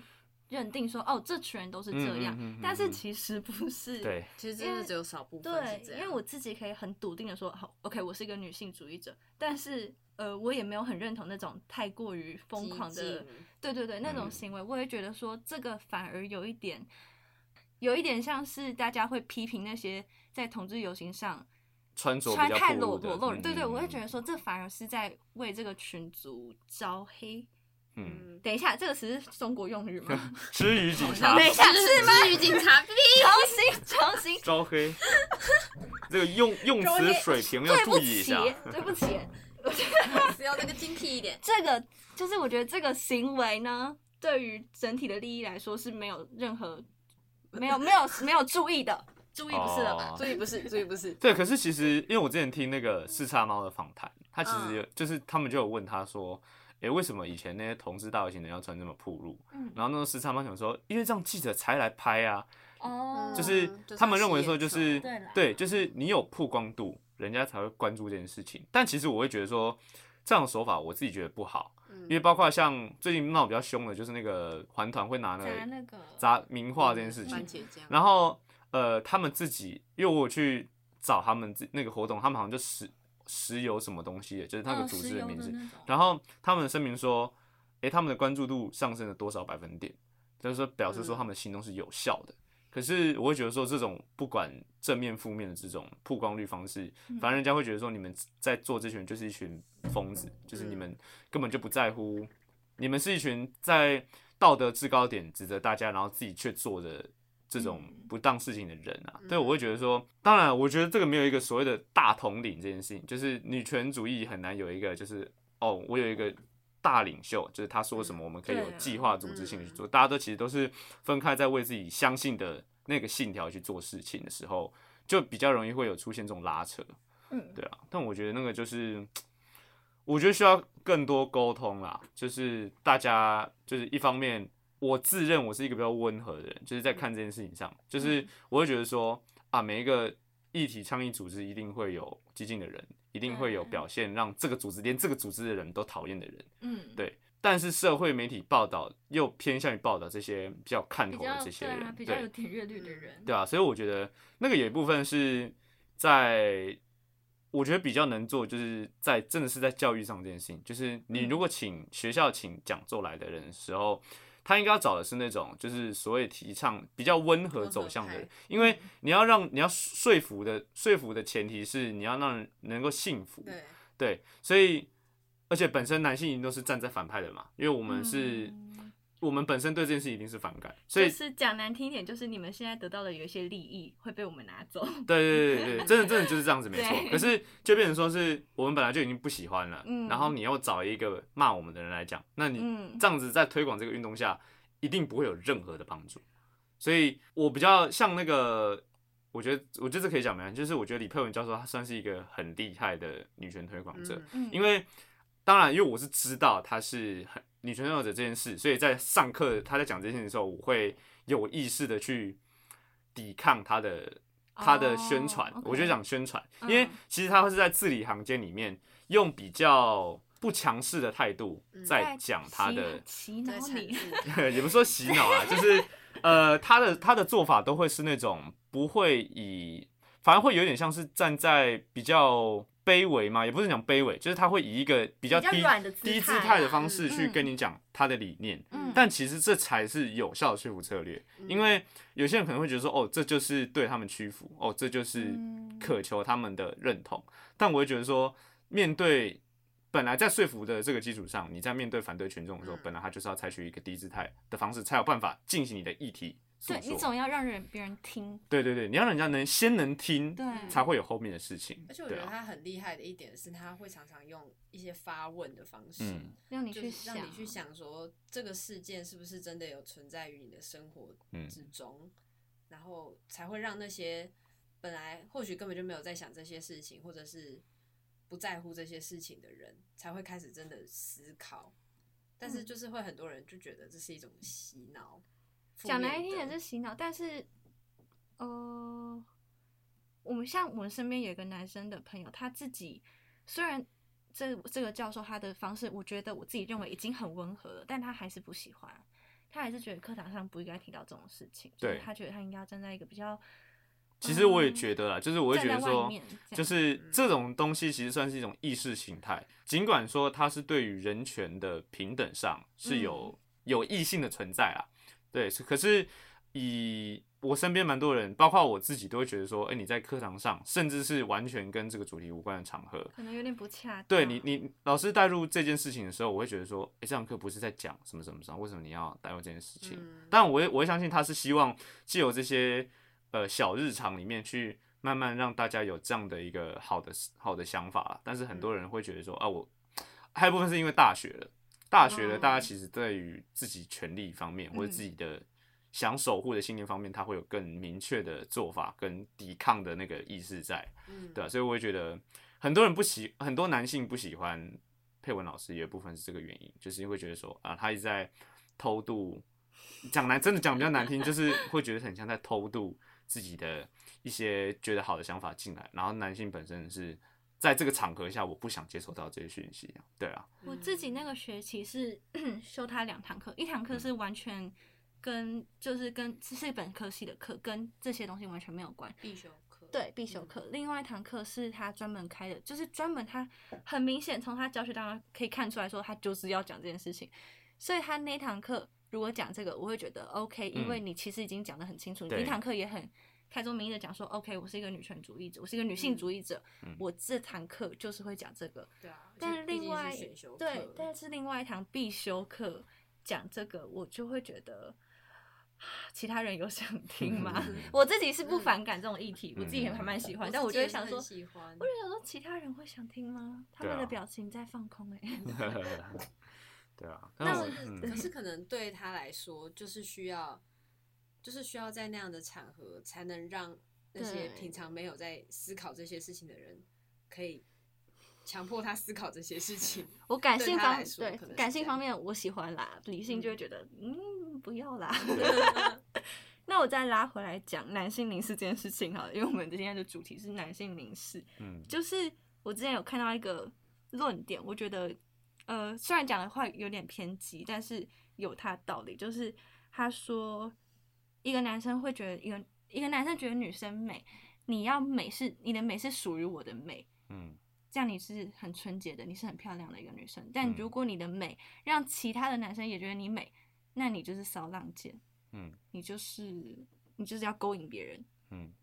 认定说，哦，这群人都是这样，嗯嗯嗯嗯但是其实不是。对，其实真的只有少部分对是这，样。因为我自己可以很笃定的说，好，OK，我是一个女性主义者，但是呃，我也没有很认同那种太过于疯狂的，对对对，那种嗯行为，我也觉得说这个反而有一点，有一点像是大家会批评那些在同志游行上穿着穿太裸裸露人，对对，嗯我会觉得说这反而是在为这个群族招黑。嗯，嗯，等一下，这个词是中国用语吗？吃鱼警察 等一下，是吗？至于警察，重新，重新，招黑，这个用用词水平要对不注意一起下。，对不起，只要那个精辟一点。这个就是我觉得这个行为呢，对于整体的利益来说是没有任何没有 没有没有注意的，注意不是了吧？哦注意不是，注意不是。对，可是其实因为我之前听那个四叉猫的访谈，他其实嗯有、就是他们就有问他说，诶，为什么以前那些同志大游行人要穿这么暴露？嗯然后那个四叉猫想说，因为这样记者才来拍啊，哦，就是就是他们认为说就是对，就是你有曝光度，人家才会关注这件事情。但其实我会觉得说，这样的手法我自己觉得不好，嗯因为包括像最近闹比较凶的，就是那个环团会拿那个砸那个砸名画这件事情然后呃，他们自己，因为我去找他们自那个活动，他们好像就石石油什么东西的，就是那个组织的名字。然后他们声明说，诶，他们的关注度上升了多少百分点，就是说表示说嗯他们的行动是有效的。可是我会觉得说，这种不管正面负面的这种曝光率方式，嗯反正人家会觉得说，你们在做这群人就是一群疯子，就是你们根本就不在乎，你们是一群在道德制高点指责大家，然后自己却做的这种嗯不当事情的人啊。嗯对，我会觉得说，当然，我觉得这个没有一个所谓的大统领这件事情，就是女权主义很难有一个就是哦，我有一个。大领袖就是他说什么，我们可以有计划、组织性的去做。大家都其实都是分开在为自己相信的那个信条去做事情的时候，就比较容易会有出现这种拉扯。嗯，对啊，但我觉得那个就是，我觉得需要更多沟通啦。就是大家就是一方面，我自认我是一个比较温和的人，就是在看这件事情上，就是我会觉得说啊，每一个议题倡议组织一定会有激进的人，一定会有表现让这个组织连这个组织的人都讨厌的人。嗯，对但是社会媒体报道又偏向于报道这些比较看头的这些人，对啊，比较对有点阅率的人，对啊，所以我觉得那个有一部分是在，我觉得比较能做，就是在真的是在教育上这件事情，就是你嗯。如果请学校请讲座来的人的时候，他应该要找的是那种就是所谓提倡比较温和走向的人，因为你要让你要说服的说服的前提是你要让人能够信服，对，对，所以而且本身男性一定都是站在反派的嘛，因为我们是、嗯我们本身对这件事一定是反感，所以就是讲难听一点，就是你们现在得到的有一些利益会被我们拿走。对对对对，真的真的就是这样子，没错。可是就变成说是我们本来就已经不喜欢了，嗯然后你又找一个骂我们的人来讲，那你嗯这样子在推广这个运动下，一定不会有任何的帮助。所以我比较像那个，我觉得我觉得这可以讲没关系，就是我觉得李佩文教授他算是一个很厉害的女权推广者，嗯嗯，因为当然，因为我是知道他是很女权拥有者这件事，所以在上课他在讲这件事的时候，我会有意识的去抵抗他的他的宣传。我就讲宣传，因嗯。为其实他会是在字里行间里面用比较不强势的态度嗯在讲他的，洗脑你，也不是说洗脑啊，就是呃，他的他的做法都会是那种不会以，反而会有点像是站在比较卑微嘛，也不是讲卑微，就是他会以一个比较低低姿态态的啊方式去嗯跟你讲他的理念。嗯，但其实这才是有效的说服策略，因为有些人可能会觉得说，哦，这就是对他们屈服，哦，这就是嗯。渴求他们的认同。但我会觉得说，面对本来在说服的这个基础上，你在面对反对群众的时候，嗯。本来他就是要采取一个低姿态的方式，才有办法进行你的议题诉对你。总要让人别人听，对对对，你要让人家能先能听，对才会有后面的事情。而且我觉得他很厉害的一点是，他会常常用一些发问的方式，嗯就是让你去想，让你去想说这个事件是不是真的有存在于你的生活嗯之中，然后才会让那些本来或许根本就没有在想这些事情，或者是不在乎这些事情的人，才会开始真的思考。但是嗯就是会很多人就觉得这是一种洗脑，负讲面难听点是洗脑，但是，呃，我们像我们身边有一个男生的朋友，他自己虽然这这个教授他的方式，我觉得我自己认为已经很温和了，但他还是不喜欢。他还是觉得课堂上不应该提到这种事情，对就是他觉得他应该要站在一个比较，其实我也嗯觉得啦，就是我会觉得说就是这种东西其实算是一种意识形态，尽管说它是对于人权的平等上是有、有异性的存在啦，对，是可是以我身边蛮多人，包括我自己，都会觉得说，哎、你在课堂上，甚至是完全跟这个主题无关的场合，可能有点不恰当。对你，你老师带入这件事情的时候，我会觉得说，哎、这堂课不是在讲什么什么什么，为什么你要带入这件事情？嗯但我会我会相信他是希望既有这些呃小日常里面去慢慢让大家有这样的一个好的好的想法啦。但是很多人会觉得说啊，我还有一部分是因为大学了，大学了，哦大家其实对于自己权利方面或者自己的想守护的信念方面，他会有更明确的做法跟抵抗的那个意识在。嗯，对啊，所以我会觉得很多人不喜，很多男性不喜欢佩文老师，有部分是这个原因，就是会觉得说啊，他一直在偷渡，讲难真的讲比较难听，就是会觉得很像在偷渡自己的一些觉得好的想法进来，然后男性本身是在这个场合下，我不想接收到这些讯息，对啊，我自己那个学期是 修他两堂课，一堂课是完全跟就是跟是本科系的课，跟这些东西完全没有关。必修课，对必修课，另外一堂课是他专门开的，就是专门他很明显从他教学当中可以看出来说他就是要讲这件事情，所以他那堂课如果讲这个，我会觉得 OK，因为你其实已经讲得很清楚，你一堂课也很开宗明义的讲说 OK，我是一个女权主义者，我是一个女性主义者，嗯。我这堂课就是会讲这个，对啊，但是另外是对，但是另外一堂必修课讲这个，我就会觉得。其他人有想听吗？我自己是不反感这种议题，我自己也还蛮喜欢，但我就会想说，喜欢。我就想说，其他人会想听吗？他们的表情在放空哎、对啊，那我但是嗯。可是可能对他来说，就是需要，就是需要在那样的场合，才能让那些平常没有在思考这些事情的人，可以强迫他思考这些事情。我感性方对感性方面我喜欢啦，理性就会觉得嗯不要啦。那我再拉回来讲男性凝视这件事情好了，因为我们今天的主题是男性凝视。嗯就是我之前有看到一个论点，我觉得呃虽然讲的话有点偏激，但是有他的道理。就是他说，一个男生会觉得一个一个男生觉得女生美，你要美是你的美是属于我的美，嗯这样你是很纯洁的，你是很漂亮的一个女生。但嗯如果你的美让其他的男生也觉得你美，那你就是骚浪贱，嗯你就是你就是要勾引别人。嗯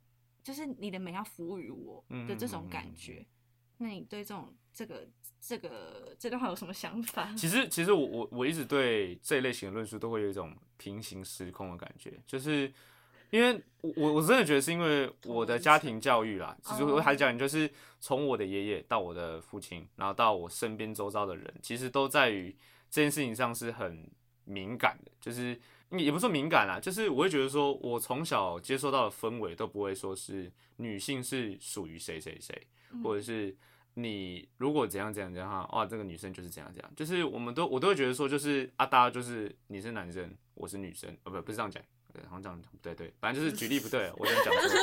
就是你的美要服务于我的这种感觉。那你对这种这个这个这段话有什么想法？其实，其实我我我一直对这一类型的论述都会有一种平行时空的感觉，就是因为我我我真的觉得是因为我的家庭教育啦，其实我还讲就是从我的爷爷到我的父亲，然后到我身边周遭的人，其实都在于这件事情上是很敏感的，就是也不是说敏感啦，就是我会觉得说我从小接受到的氛围都不会说是女性是属于谁谁谁，或者是你如果怎样怎样怎样哈，哇，这个女生就是这样这样，就是我们都我都会觉得说，就是啊，大家就是你是男生，我是女生，呃，不不是这样讲，对，好像这样讲不对对，反正就是举例不对，我这样讲错，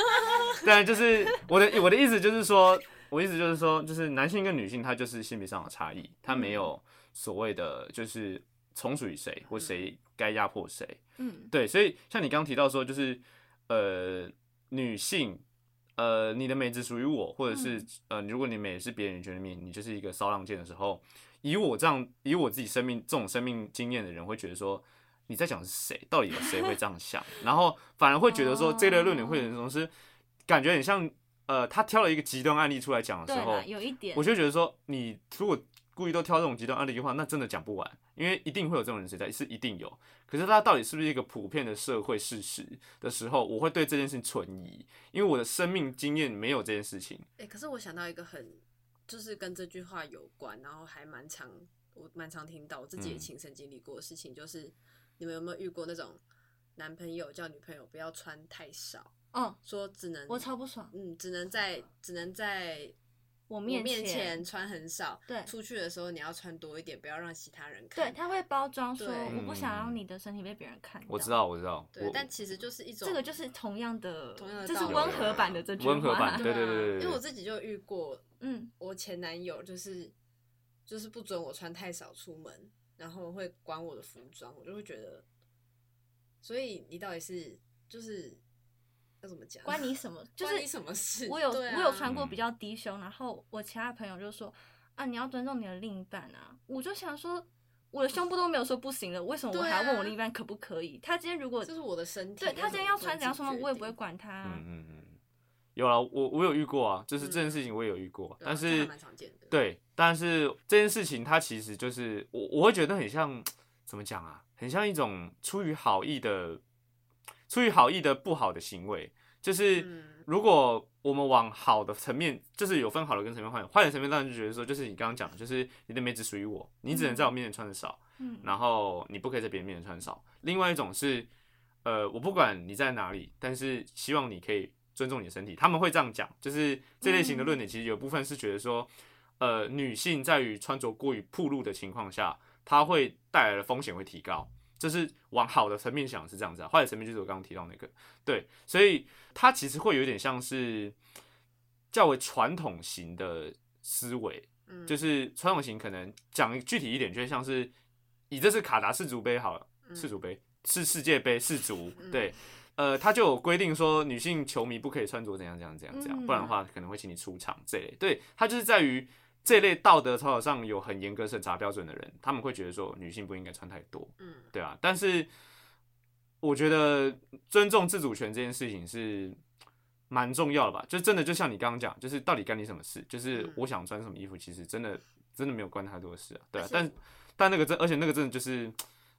但就是我的我的意思就是说，我意思就是说，就是男性跟女性他就是性别上的差异，他没有所谓的就是从属于谁或谁该压迫谁，嗯，对，所以像你刚刚提到说，就是呃，女性，呃，你的美只属于我，或者是、呃，如果你美是别人觉得你你就是一个骚浪贱的时候，以我这样，以我自己生命这种生命经验的人，会觉得说你在讲是谁？到底有谁会这样想？然后反而会觉得说这类论点会有一种是感觉很像，呃，他挑了一个极端案例出来讲的时候，，有一点我，就觉得说，你如果故意都挑这种极端案例的话，那真的讲不完，因为一定会有这种人存在，是一定有。可是它到底是不是一个普遍的社会事实的时候，我会对这件事情存疑，因为我的生命经验没有这件事情。哎、可是我想到一个很，就是跟这句话有关，然后还蛮常，我蛮常听到，我自己也嗯亲身经历过的事情，就是你们有没有遇过那种男朋友叫女朋友不要穿太少，嗯，说只能我超不爽，嗯，只能在只能在我我面面前前穿很少，对出去的时候你要穿多一点，不要让其他人看。对，他会包装说我不想让嗯你的身体被别人看到。我知道，我知道，对但其实就是一种这个就是同样的，同样的就是温和版的这句话。温和版对对对对因为我自己就遇过，嗯，我前男友就是就是不准我穿太少出门，然后会管我的服装，我就会觉得所以你到底是就是要怎么讲？关你什么？就是你什么事？我有、啊我有穿过比较低胸，然后我其他朋友就说啊，你要尊重你的另一半啊。我就想说，我的胸部都没有说不行了，为什么我还要问我另一半可不可以？他今天如果这是我的身体，对他今天要穿怎样什么，我也不会管。他啊、嗯嗯嗯，有啊，我我有遇过啊，就是这件事情我也有遇过，但是蛮常见的。对，但是这件事情它其实就是我我会觉得很像怎么讲啊，很像一种出于好意的出于好意的不好的行为，就是嗯如果我们往好的层面，就是有分好的跟层面坏的，坏的层面当然就觉得说，就是你刚刚讲的，就是你的美只属于我，你只能在我面前穿的少，嗯，然后你不可以在别人面前穿少。另外一种是，呃，我不管你在哪里，但是希望你可以尊重你的身体。他们会这样讲，就是这类型的论点，其实有部分是觉得说，呃，女性在于穿着过于暴露的情况下，它会带来的风险会提高。就是往好的层面想是这样子啊，坏的层面就是我刚刚提到那个，对，所以它其实会有点像是较为传统型的思维，嗯，就是传统型可能讲具体一点，就会像是以这次卡达世足杯好了，嗯世足杯是世界杯世足，嗯对，呃，它就有规定说女性球迷不可以穿着怎样怎样怎样怎样，嗯不然的话可能会请你出场这类。对，它就是在于这类道德操守上有很严格审查标准的人，他们会觉得说女性不应该穿太多，嗯对啊，但是我觉得尊重自主权这件事情是蛮重要的吧？就真的就像你刚刚讲，就是到底干你什么事？就是嗯我想穿什么衣服，其实真的真的没有关太多的事啊，对啊但但那个真，而且那个真的就是，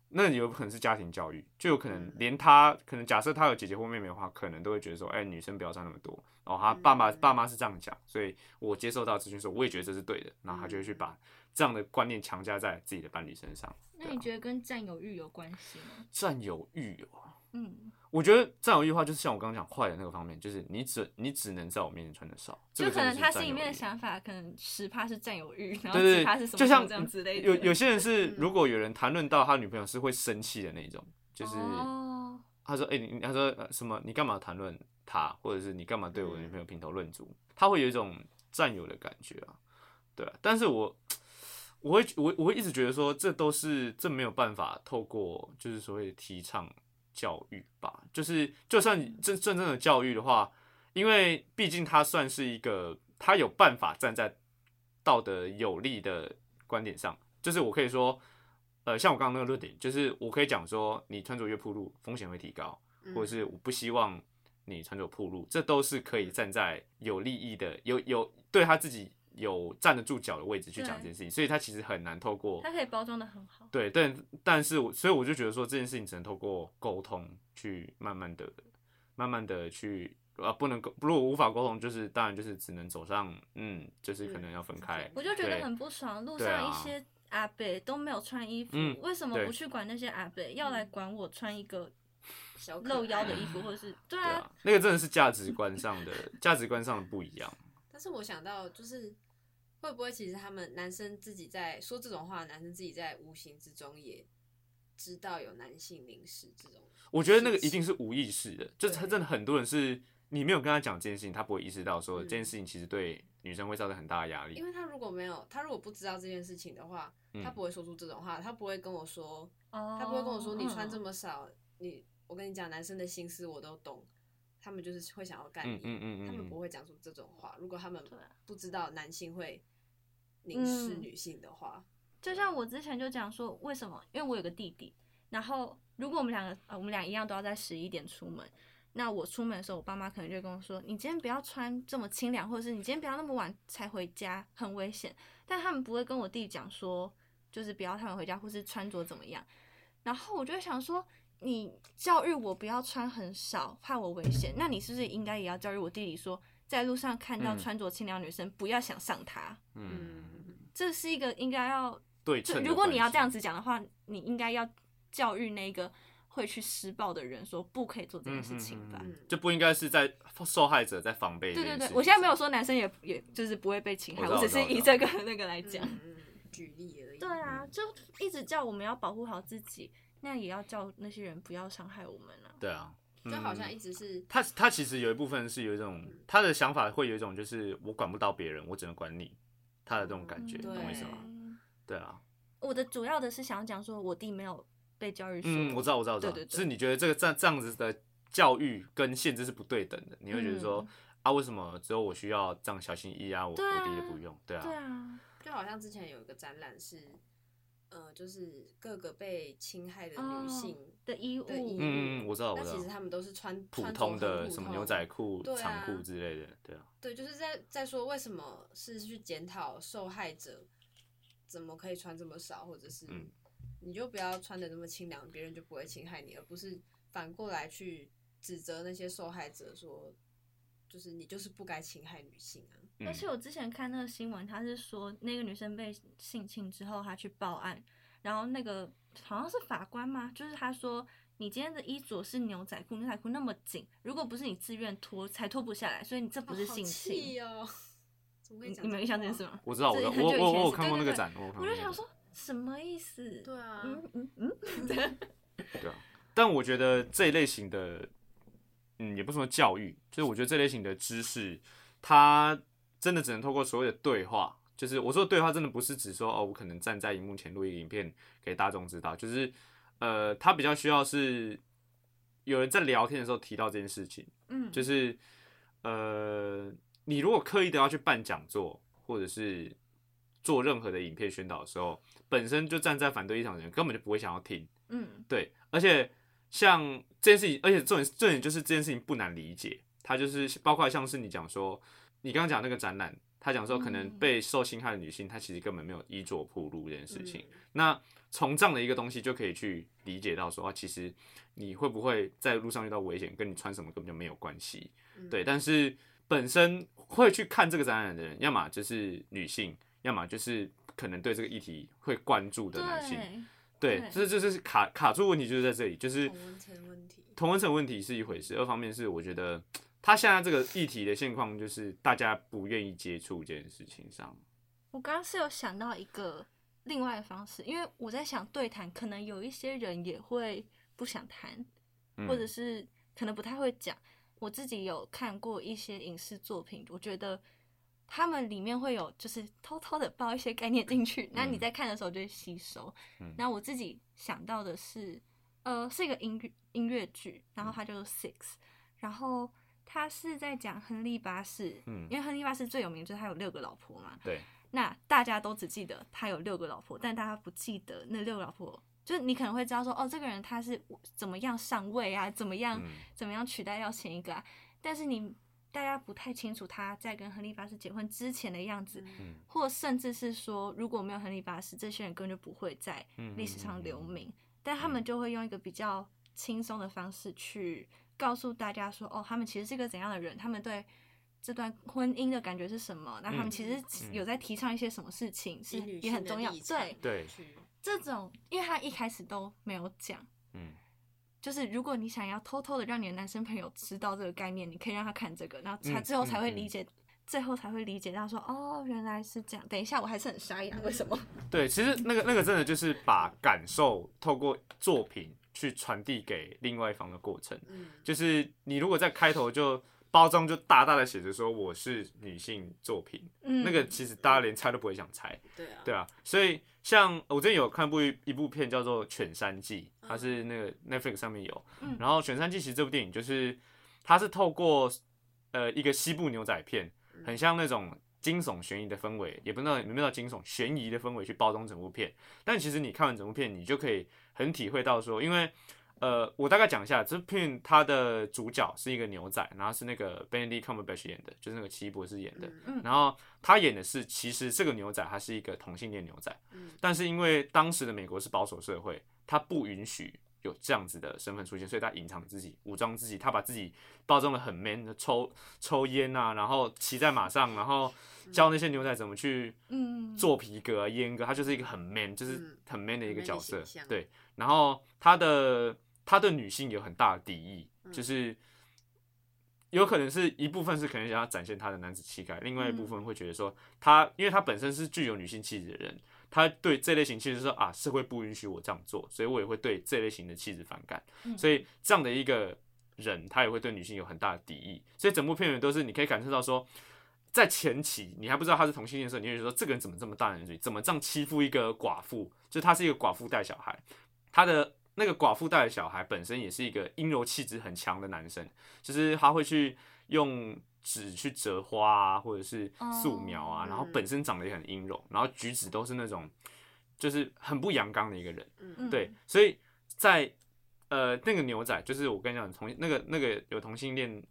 那有可能是家庭教育，就有可能嗯连他可能假设他有姐姐或妹妹的话，可能都会觉得说，哎、女生不要穿那么多。然后他爸妈、嗯爸妈是这样讲，所以我接受到资讯说，我也觉得这是对的，然后他就会去嗯把这样的观念强加在自己的伴侣身上。那你觉得跟占有欲有关系吗？占有欲哦。嗯，我觉得占有欲的话，就是像我刚刚讲坏的那个方面，就是你只你只能在我面前穿的少，就可能他心里面的想法，可能十趴是占有欲，然后对对几趴是什么，就像这样之类的。有有些人是，嗯。如果有人谈论到他女朋友是会生气的那种，就是哦，他说，哎、你他说呃什么，你干嘛谈论他，或者是你干嘛对我女嗯朋友评头论足，他会有一种占有的感觉啊，对啊，但是我我会我我会一直觉得说，这都是这没有办法透过就是所谓的提倡教育吧，就是就算真真正的教育的话，因为毕竟他算是一个他有办法站在道德有利的观点上，就是我可以说。呃，像我刚刚那个论点，就是我可以讲说，你穿着越铺路，风险会提高，嗯或者是我不希望你穿着铺路，这都是可以站在有利益的、有有对他自己有站得住脚的位置去讲这件事情，所以他其实很难透过他可以包装的很好。对，但但是我所以我就觉得说这件事情只能透过沟通去慢慢的、慢慢的去啊，不能沟如果无法沟通，就是当然就是只能走上嗯，就是可能要分开。我就觉得很不爽，路上一些阿伯都没有穿衣服，嗯为什么不去管那些阿伯，要来管我穿一个小露腰的衣服，或者是对啊，那个真的是价值观上的价值观上的不一样。但是我想到，就是会不会其实他们男生自己在说这种话，男生自己在无形之中也知道有男性凝视这种。我觉得那个一定是无意识的，就是他真的很多人是你没有跟他讲这件事情，他不会意识到说嗯这件事情其实对女生会造成很大的压力因。为他如果没有，他如果不知道这件事情的话，嗯他不会说出这种话，他不会跟我说，哦，他不会跟我说你穿这么么少，你我跟你讲，男生的心思我都懂，他们就是会想要干你，嗯嗯嗯嗯他们嗯不会讲出这种话。如果他们不知道男性会凝视嗯女性的话，就像我之前就讲说，为什么？因为我有个弟弟，然后如果我们两个呃，我们俩一样都要在十一点出门，那我出门的时候，我爸妈可能就跟我说，你今天不要穿这么清凉，或者是你今天不要那么晚才回家，很危险。但他们不会跟我弟讲说，就是不要他们回家，或是穿着怎么样。然后我就会想说，你教育我不要穿很少，怕我危险，那你是不是应该也要教育我弟弟说，在路上看到嗯穿着清凉女生，不要想上她？嗯，嗯，这是一个应该要对称。如果你要这样子讲的话，你应该要教育那个会去施暴的人说不可以做这件事情吧。嗯就不应该是在受害者在防备对对对。我现在没有说男生也也就是不会被侵害，我我只是以这个 那个来讲。举例而已。对啊，就一直叫我们要保护好自己，那也要叫那些人不要伤害我们啊。对啊，就好像嗯一直是他他其实有一部分是有一种他的想法会有一种就是我管不到别人，我只能管你，他的这种感觉，嗯懂我意思吗？嗯对啊，我的主要的是想要讲说，我弟没有被教育说，嗯，我知道，我知道，我知道，对对对是你觉得这个这样这样子的教育跟限制是不对等的，你会觉得说、嗯啊，为什么只有我需要这样小心翼翼啊，我啊我弟弟不用，对啊，对啊，就好像之前有一个展览是，呃，就是各个被侵害的哦女性的衣物，的衣物，嗯嗯嗯，我知道，我知道那其实，他们都是穿普穿着通的很普通什么牛仔裤、啊长裤之类的，对啊，对，就是在在说为什么是去检讨受害者怎么可以穿这么少，或者是嗯你就不要穿的那么清凉，别人就不会侵害你，而不是反过来去指责那些受害者说，就是你就是不该侵害女性啊。嗯而且我之前看那个新闻，他是说那个女生被性侵之后，她去报案，然后那个好像是法官吗？就是他说你今天的衣着是牛仔裤，牛仔裤那么紧，如果不是你自愿脱，才脱不下来，所以你这不是性侵。哦！怎么会讲你你们有印象这件事吗？我知道，我知道，我我我看过那个展，我有看过那个展我就想说什么意思？对啊，嗯嗯嗯，对啊，但我觉得这一类型的，嗯，也不是说教育，就是我觉得这类型的知识，它真的只能透过所谓的对话。就是我说的对话，真的不是指说哦，我可能站在荧幕前录一个影片给大众知道，就是呃，他比较需要是有人在聊天的时候提到这件事情，嗯，就是呃，你如果刻意的要去办讲座，或者是做任何的影片宣导的时候，本身就站在反对立场的人根本就不会想要听。嗯对，而且像这件事情，而且重点重点就是这件事情不难理解，它就是包括像是你讲说，你刚刚讲那个展览，他讲说可能嗯被受侵害的女性，她其实根本没有衣着暴露这件事情。嗯那从这样的一个东西就可以去理解到说，啊，其实你会不会在路上遇到危险，跟你穿什么根本就没有关系。嗯对，但是本身会去看这个展览的人，要么就是女性，要么就是可能对这个议题会关注的男性。对，这这是卡卡住问题，就是在这里，就是同温层问题。同温层问题是一回事，二方面是我觉得他现在这个议题的现况，就是大家不愿意接触这件事情上。我刚刚是有想到一个另外的方式，因为我在想对谈，可能有一些人也会不想谈，嗯或者是可能不太会讲。我自己有看过一些影视作品，我觉得他们里面会有就是偷偷的包一些概念进去，那你在看的时候就会吸收。嗯那我自己想到的是，呃，是一个音乐音乐剧，然后它叫做 Six，然后它是在讲亨利八世，嗯。因为亨利八世最有名就是他有六个老婆嘛，对，那大家都只记得他有六个老婆，但大家不记得那六个老婆。就是你可能会知道说，哦，这个人他是怎么样上位啊，怎么样、嗯。怎么样取代掉前一个啊，但是你大家不太清楚他在跟亨利八世结婚之前的样子，嗯。或甚至是说，如果没有亨利八世，这些人根本就不会在嗯历史上留嗯名。但他们就会用一个比较轻松的方式去告诉大家说，哦，他们其实是一个怎样的人，他们对这段婚姻的感觉是什么？那他们嗯其实嗯有在提倡一些什么事情，是也很重要。对，对这种，因为他一开始都没有讲。嗯就是如果你想要偷偷的让你的男生朋友知道这个概念，你可以让他看这个，然后他嗯最后才会嗯嗯理解，最后才会理解到说，哦，原来是这样。等一下，我还是很傻眼，为什么？对，其实那个那个真的就是把感受透过作品去传递给另外一方的过程。嗯，就是你如果在开头就包装就大大的写着说我是女性作品，嗯，那个其实大家连猜都不会想猜。对啊，对啊，所以像我之前有看部一一部片叫做《犬山记》，它是那个 Netflix 上面有。嗯然后《犬山记》其实这部电影就是它是透过呃一个西部牛仔片，很像那种惊悚悬疑的氛围，也不知道有没有到惊悚悬疑的氛围去包装整部片。但其实你看完整部片，你就可以很体会到说，因为呃，我大概讲一下，这部片它的主角是一个牛仔，然后是那个 Benedict Cumberbatch 演的，就是那个奇异博士演的。然后他演的是，其实这个牛仔他是一个同性恋牛仔，嗯但是因为当时的美国是保守社会，他不允许有这样子的身份出现，所以他隐藏自己，武装自己，他把自己包装的很 man 的抽抽烟啊，然后骑在马上，然后教那些牛仔怎么去嗯做皮革啊、阉割，他就是一个很 man，就是嗯很 man 的一个角色，对。然后他的他对女性有很大的敌意，嗯。就是有可能是一部分是可能想要展现他的男子气概，另外一部嗯。分会觉得说他，因为他本身是具有女性气质的人，他对这类型气质说啊，社会不允许我这样做，所以我也会对这类型的气质反感，嗯所以这样的一个人，他也会对女性有很大的敌意，所以整部片源都是你可以感受到说。在前期你还不知道他是同性恋的时候，你会觉得说这个人怎么这么大男人主义，怎么这样欺负一个寡妇？就他是一个寡妇带小孩，他的那个寡妇带的小孩本身也是一个阴柔气质很强的男生，就是他会去用纸去折花啊，或者是素描啊，哦然后本身长得也很阴柔，然后举止都是那种就是很不阳刚的一个人。嗯对，所以在呃那个牛仔，就是我跟你讲同那个那个有同性恋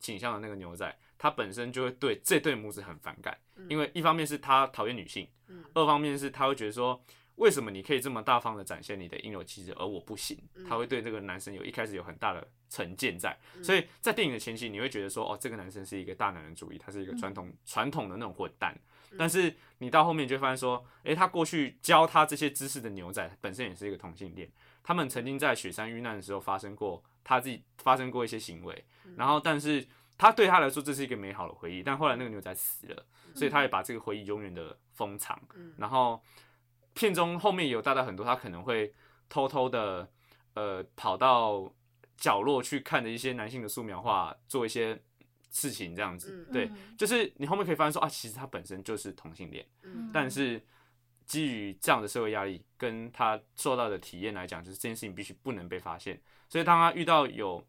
倾向的那个牛仔，他本身就会对这对母子很反感，因为一方面是他讨厌女性，嗯二方面是他会觉得说。为什么你可以这么大方的展现你的应有气质，而我不行？嗯他会对这个男生有一开始有很大的成见在，所以在电影的前期，你会觉得说，哦，这个男生是一个大男人主义，他是一个传统传统的那种混蛋。但是你到后面就发现说，诶，他过去教他这些知识的牛仔本身也是一个同性恋，他们曾经在雪山遇难的时候发生过他自己发生过一些行为，然后但是他对他来说这是一个美好的回忆，但后来那个牛仔死了，所以他也把这个回忆永远的封藏，然后片中后面有带到很多他可能会偷偷的呃跑到角落去看的一些男性的素描画，做一些事情这样子，嗯对，嗯。就是你后面可以发现说啊，其实他本身就是同性恋，嗯。但是基于这样的社会压力跟他受到的体验来讲，就是这件事情必须不能被发现，所以当他遇到有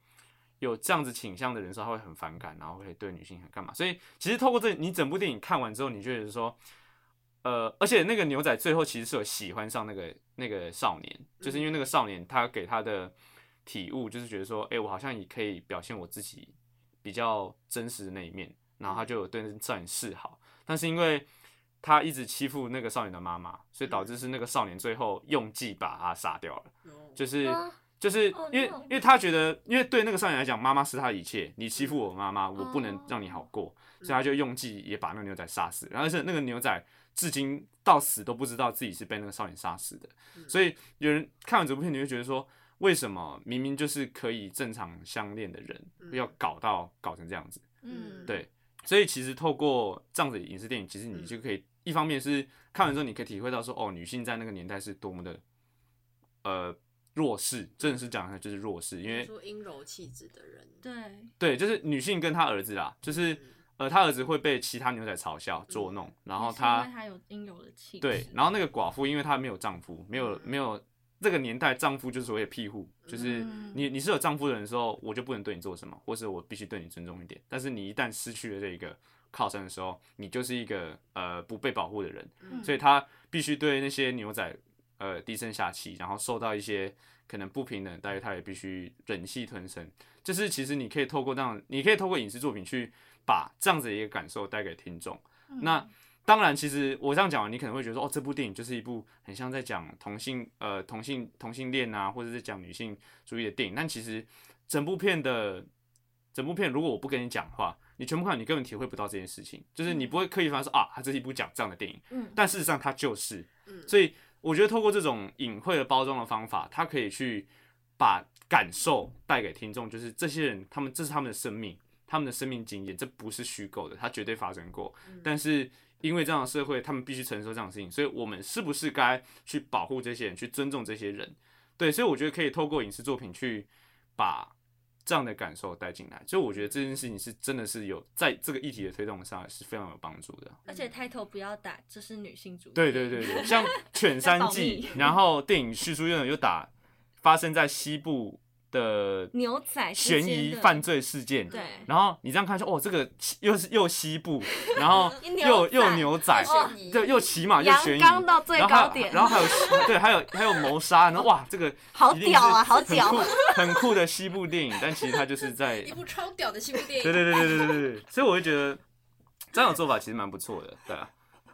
有这样子倾向的人的时候，他会很反感，然后会对女性很干嘛。所以其实透过这，你整部电影看完之后，你就觉得说，呃，而且那个牛仔最后其实是有喜欢上那个那个少年，就是因为那个少年他给他的体悟，就是觉得说，哎、我好像也可以表现我自己比较真实的那一面，然后他就有对那少年示好，但是因为他一直欺负那个少年的妈妈，所以导致是那个少年最后用计把他杀掉了。哦。就是啊就是哦因为因为他觉得，因为对那个少年来讲，妈妈是他的一切，你欺负我妈妈，我不能让你好过，所以他就用计也把那个牛仔杀死，然后是那个牛仔至今到死都不知道自己是被那个少年杀死的，所以有人看完这部片，你会觉得说，为什么明明就是可以正常相恋的人，要搞到搞成这样子？嗯，对，所以其实透过这样子的影视电影，其实你就可以一方面是看完之后，你可以体会到说，哦，女性在那个年代是多么的呃弱势，真的是讲的就是弱势，因为说阴柔气质的人，对，对，就是女性跟她儿子啦，就是呃，他儿子会被其他牛仔嘲笑捉弄，然后他因为他有应有的气，对，然后那个寡妇，因为她没有丈夫，没有没有这个年代丈夫就是所谓的庇护，就是嗯你你是有丈夫的人的时候，我就不能对你做什么，或是我必须对你尊重一点。但是你一旦失去了这一个靠山的时候，你就是一个呃不被保护的人，嗯所以他必须对那些牛仔呃低声下气，然后受到一些可能不平等的待遇，他也必须忍气吞声。就是其实你可以透过这样，你可以透过影视作品去把这样子的一个感受带给听众。嗯那当然，其实我这样讲完，你可能会觉得说，哦，这部电影就是一部很像在讲同性呃同性同性恋啊，或者是讲女性主义的电影。但其实整部片的整部片，如果我不跟你讲话，你全部看，你根本体会不到这件事情。就是你不会刻意发现说啊，它这是一部讲这样的电影，嗯但事实上它就是。嗯所以我觉得透过这种隐晦的包装的方法，它可以去把感受带给听众，就是这些人他们这是他们的生命，他们的生命经验，这不是虚构的，它绝对发生过。但是因为这样的社会，他们必须承受这样的事情，所以我们是不是该去保护这些人，去尊重这些人？对，所以我觉得可以透过影视作品去把这样的感受带进来。所以我觉得这件事情是真的是有在这个议题的推动上是非常有帮助的。而且 title 不要打，这是女性主义，对对对对，像《犬山季》，然后电影叙述院又打发生在西部的牛仔悬疑犯罪事件，对，然后你这样看说，哦，这个又是又西部，然后 又又牛仔，对，又骑马又悬疑，刚到最高点，然后还有对，还有还有谋杀，然后哇，这个好屌啊，好屌，很酷的西部电影，但其实它就是在一部超屌的西部电影，对对对对对对，所以我就觉得这样的做法其实蛮不错的，对啊，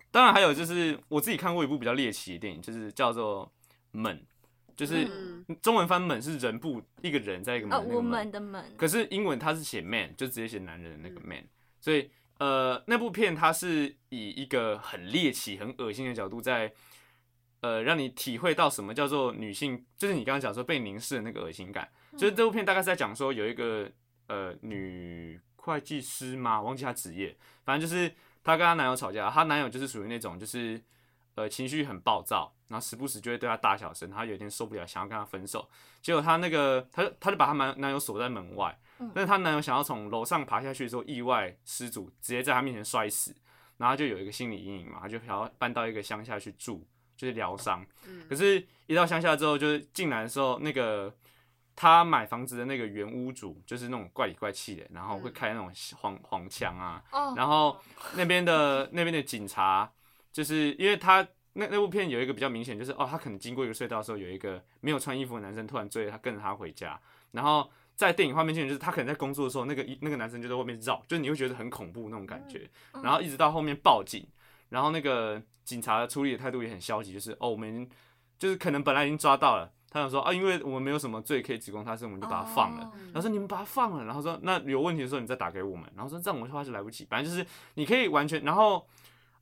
当然还有就是我自己看过一部比较猎奇的电影，就是叫做《猛》。就是嗯。中文翻“门”是人部一个人在一个门的门，可是英文它是写 man，就直接写男人的那个 man，、所以呃那部片它是以一个很猎奇、很恶心的角度在呃让你体会到什么叫做女性，就是你刚刚讲说被凝视的那个恶心感。就是这部片大概是在讲说有一个呃女会计师嘛，忘记她职业，反正就是她跟她男友吵架，她男友就是属于那种就是呃情绪很暴躁，然后时不时就会对她大小声，她有一天受不了，想要跟她分手，结果她那个她就她就把她男男友锁在门外，但是她男友想要从楼上爬下去的时候意外失足，直接在她面前摔死，然后她就有一个心理阴影嘛，她就想要搬到一个乡下去住就是疗伤。嗯。可是，一到乡下之后，就是进来的时候，那个他买房子的那个原屋主，就是那种怪里怪气的，然后会嗯。开那种黄黄腔啊，哦，然后那边的那边的警察，就是因为他那那部片有一个比较明显，就是哦，他可能经过一个隧道的时候，有一个没有穿衣服的男生突然追着他，跟着他回家，然后在电影画面就是他可能在工作的时候，那个一那个男生就在外面绕，就是你会觉得很恐怖那种感觉，嗯然后一直到后面报警，然后那个警察处理的态度也很消极，就是哦，我们已经就是可能本来已经抓到了。他想说啊，因为我们没有什么罪可以指控他，所以我们就把他放了。哦然后说你们把他放了，然后说那有问题的时候你再打给我们，然后说这样我的话就来不及，反正就是你可以完全，然后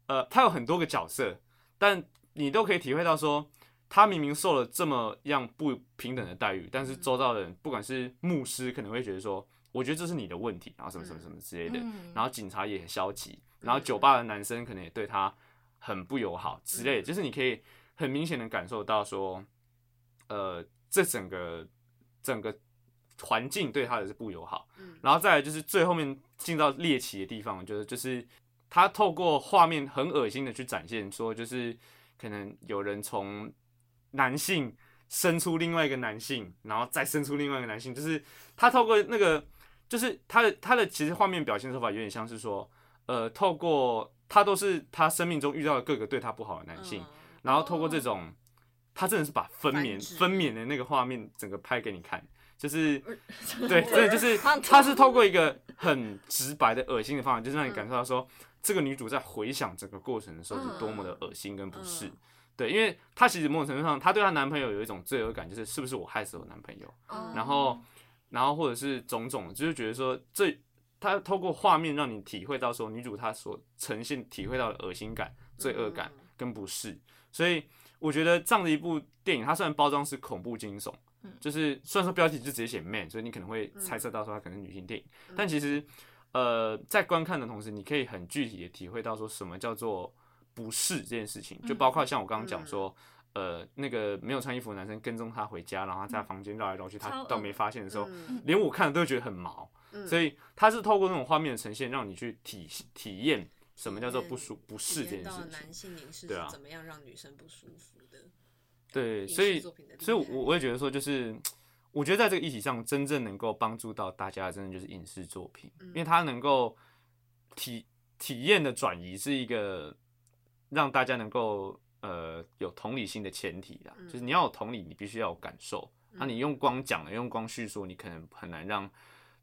呃，他有很多个角色，但你都可以体会到说，他明明受了这么样不平等的待遇，但是周遭的人，不管是牧师可能会觉得说，我觉得这是你的问题，然后什么什么什么之类的，嗯。然后警察也很消极，然后酒吧的男生可能也对他很不友好之类的，就是你可以很明显的感受到说，呃，这整个整个环境对他的是不友好，嗯。然后再来就是最后面进到猎奇的地方，就是就是他透过画面很恶心的去展现说，就是可能有人从男性生出另外一个男性，然后再生出另外一个男性，就是他透过那个，就是他的他的其实画面表现手法有点像是说，呃，透过他都是他生命中遇到的各个对他不好的男性，嗯。然后透过这种，他真的是把分娩分娩的那个画面整个拍给你看，就是呃 对，真的就是他是透过一个很直白的恶心的方法，就是让你感受到说，这个女主在回想整个过程的时候是多么的恶心跟不适。嗯对，因为她其实某种程度上，她对她男朋友有一种罪恶感，就是是不是我害死我男朋友，哦。然后，然后或者是种种，就是觉得说这。她透过画面让你体会到说女主她所呈现体会到的恶心感、罪恶感嗯。跟不适，所以我觉得这样的一部电影，它虽然包装是恐怖惊悚，嗯。就是虽然说标题就直接写 man，所以你可能会猜测到说它可能是女性电影，但其实呃在观看的同时，你可以很具体的体会到说什么叫做不适这件事情，就包括像我刚刚讲说。呃，那个没有穿衣服的男生跟踪她回家，然后她在房间绕来绕去，她超恶到没发现的时候，嗯连我看了都会觉得很毛。嗯所以他是透过那种画面的呈现，让你去体体验什么叫做不舒不适这件事情。男性是怎么样让女生不舒服的。对，所以所以我我也觉得说，就是我觉得在这个议题上，真正能够帮助到大家，的，真的就是影视作品，嗯因为它能够体体验的转移是一个让大家能够呃有同理心的前提啦。嗯就是你要有同理，你必须要有感受。那、你用光讲了，用光叙述，你可能很难让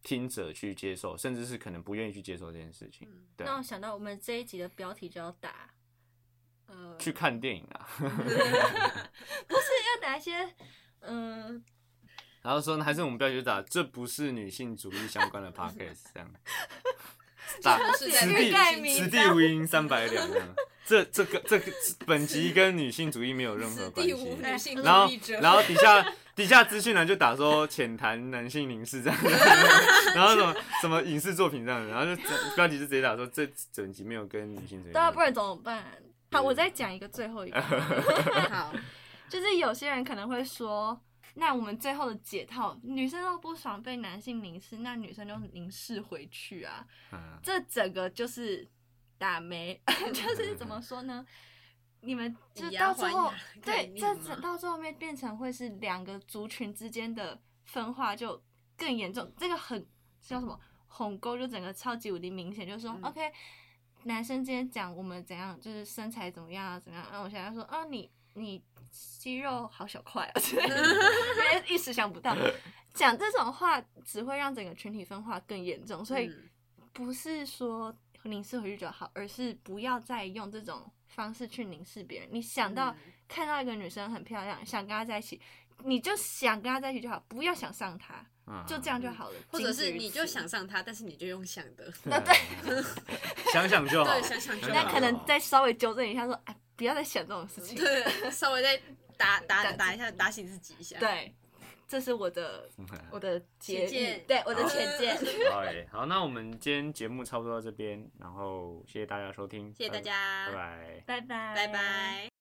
听者去接受，甚至是可能不愿意去接受这件事情。嗯对啊、那我想到我们这一集的标题就要打，呃，去看电影啊。不是要打一些，嗯、然后说，还是我们标题就打这不是女性主义相关的 podcast 这样，打是在此地弥此地无银三百两这样。这这个这个本集跟女性主义没有任何关系。然后主义者。然后底下底下资讯栏就打说浅谈男性凝视这样，然后什么什么影视作品这样，然后就整标题就直接打说这整集没有跟女性主义对啊，不。然怎么办？好，我再讲一个最后一个，好，就是有些人可能会说，那我们最后的解套，女生都不爽被男性凝视，那女生就凝视回去啊，嗯这整个就是打没，就是怎么说呢？你们就到最后对，这吗到最后面变成会是两个族群之间的分化就更严重。这个很叫什么鸿沟，就整个超级无敌明显，就是说、嗯 OK，男生今天讲我们怎样，就是身材怎么样啊，怎么样，然后我现在说啊，你你肌肉好小块啊，一时想不到。讲这种话只会让整个群体分化更严重，所以嗯不是说凝视回去就好，而是不要再用这种方式去凝视别人。你想到、嗯看到一个女生很漂亮，想跟她在一起，你就想跟她在一起就好，不要想上她，嗯就这样就好了。或者是你就想上他，但是你就用想的，那对，想想就好，对想想就好那可能再稍微纠正一下，说哎，不要再想这种事情。对，稍微再打 打打一下，打醒自己一下。，对，这是我的 我的结浅见，对我的浅见。好嘞，好，那我们今天节目差不多到这边，然后谢谢大家收听，谢谢大家，拜拜。拜拜，拜拜。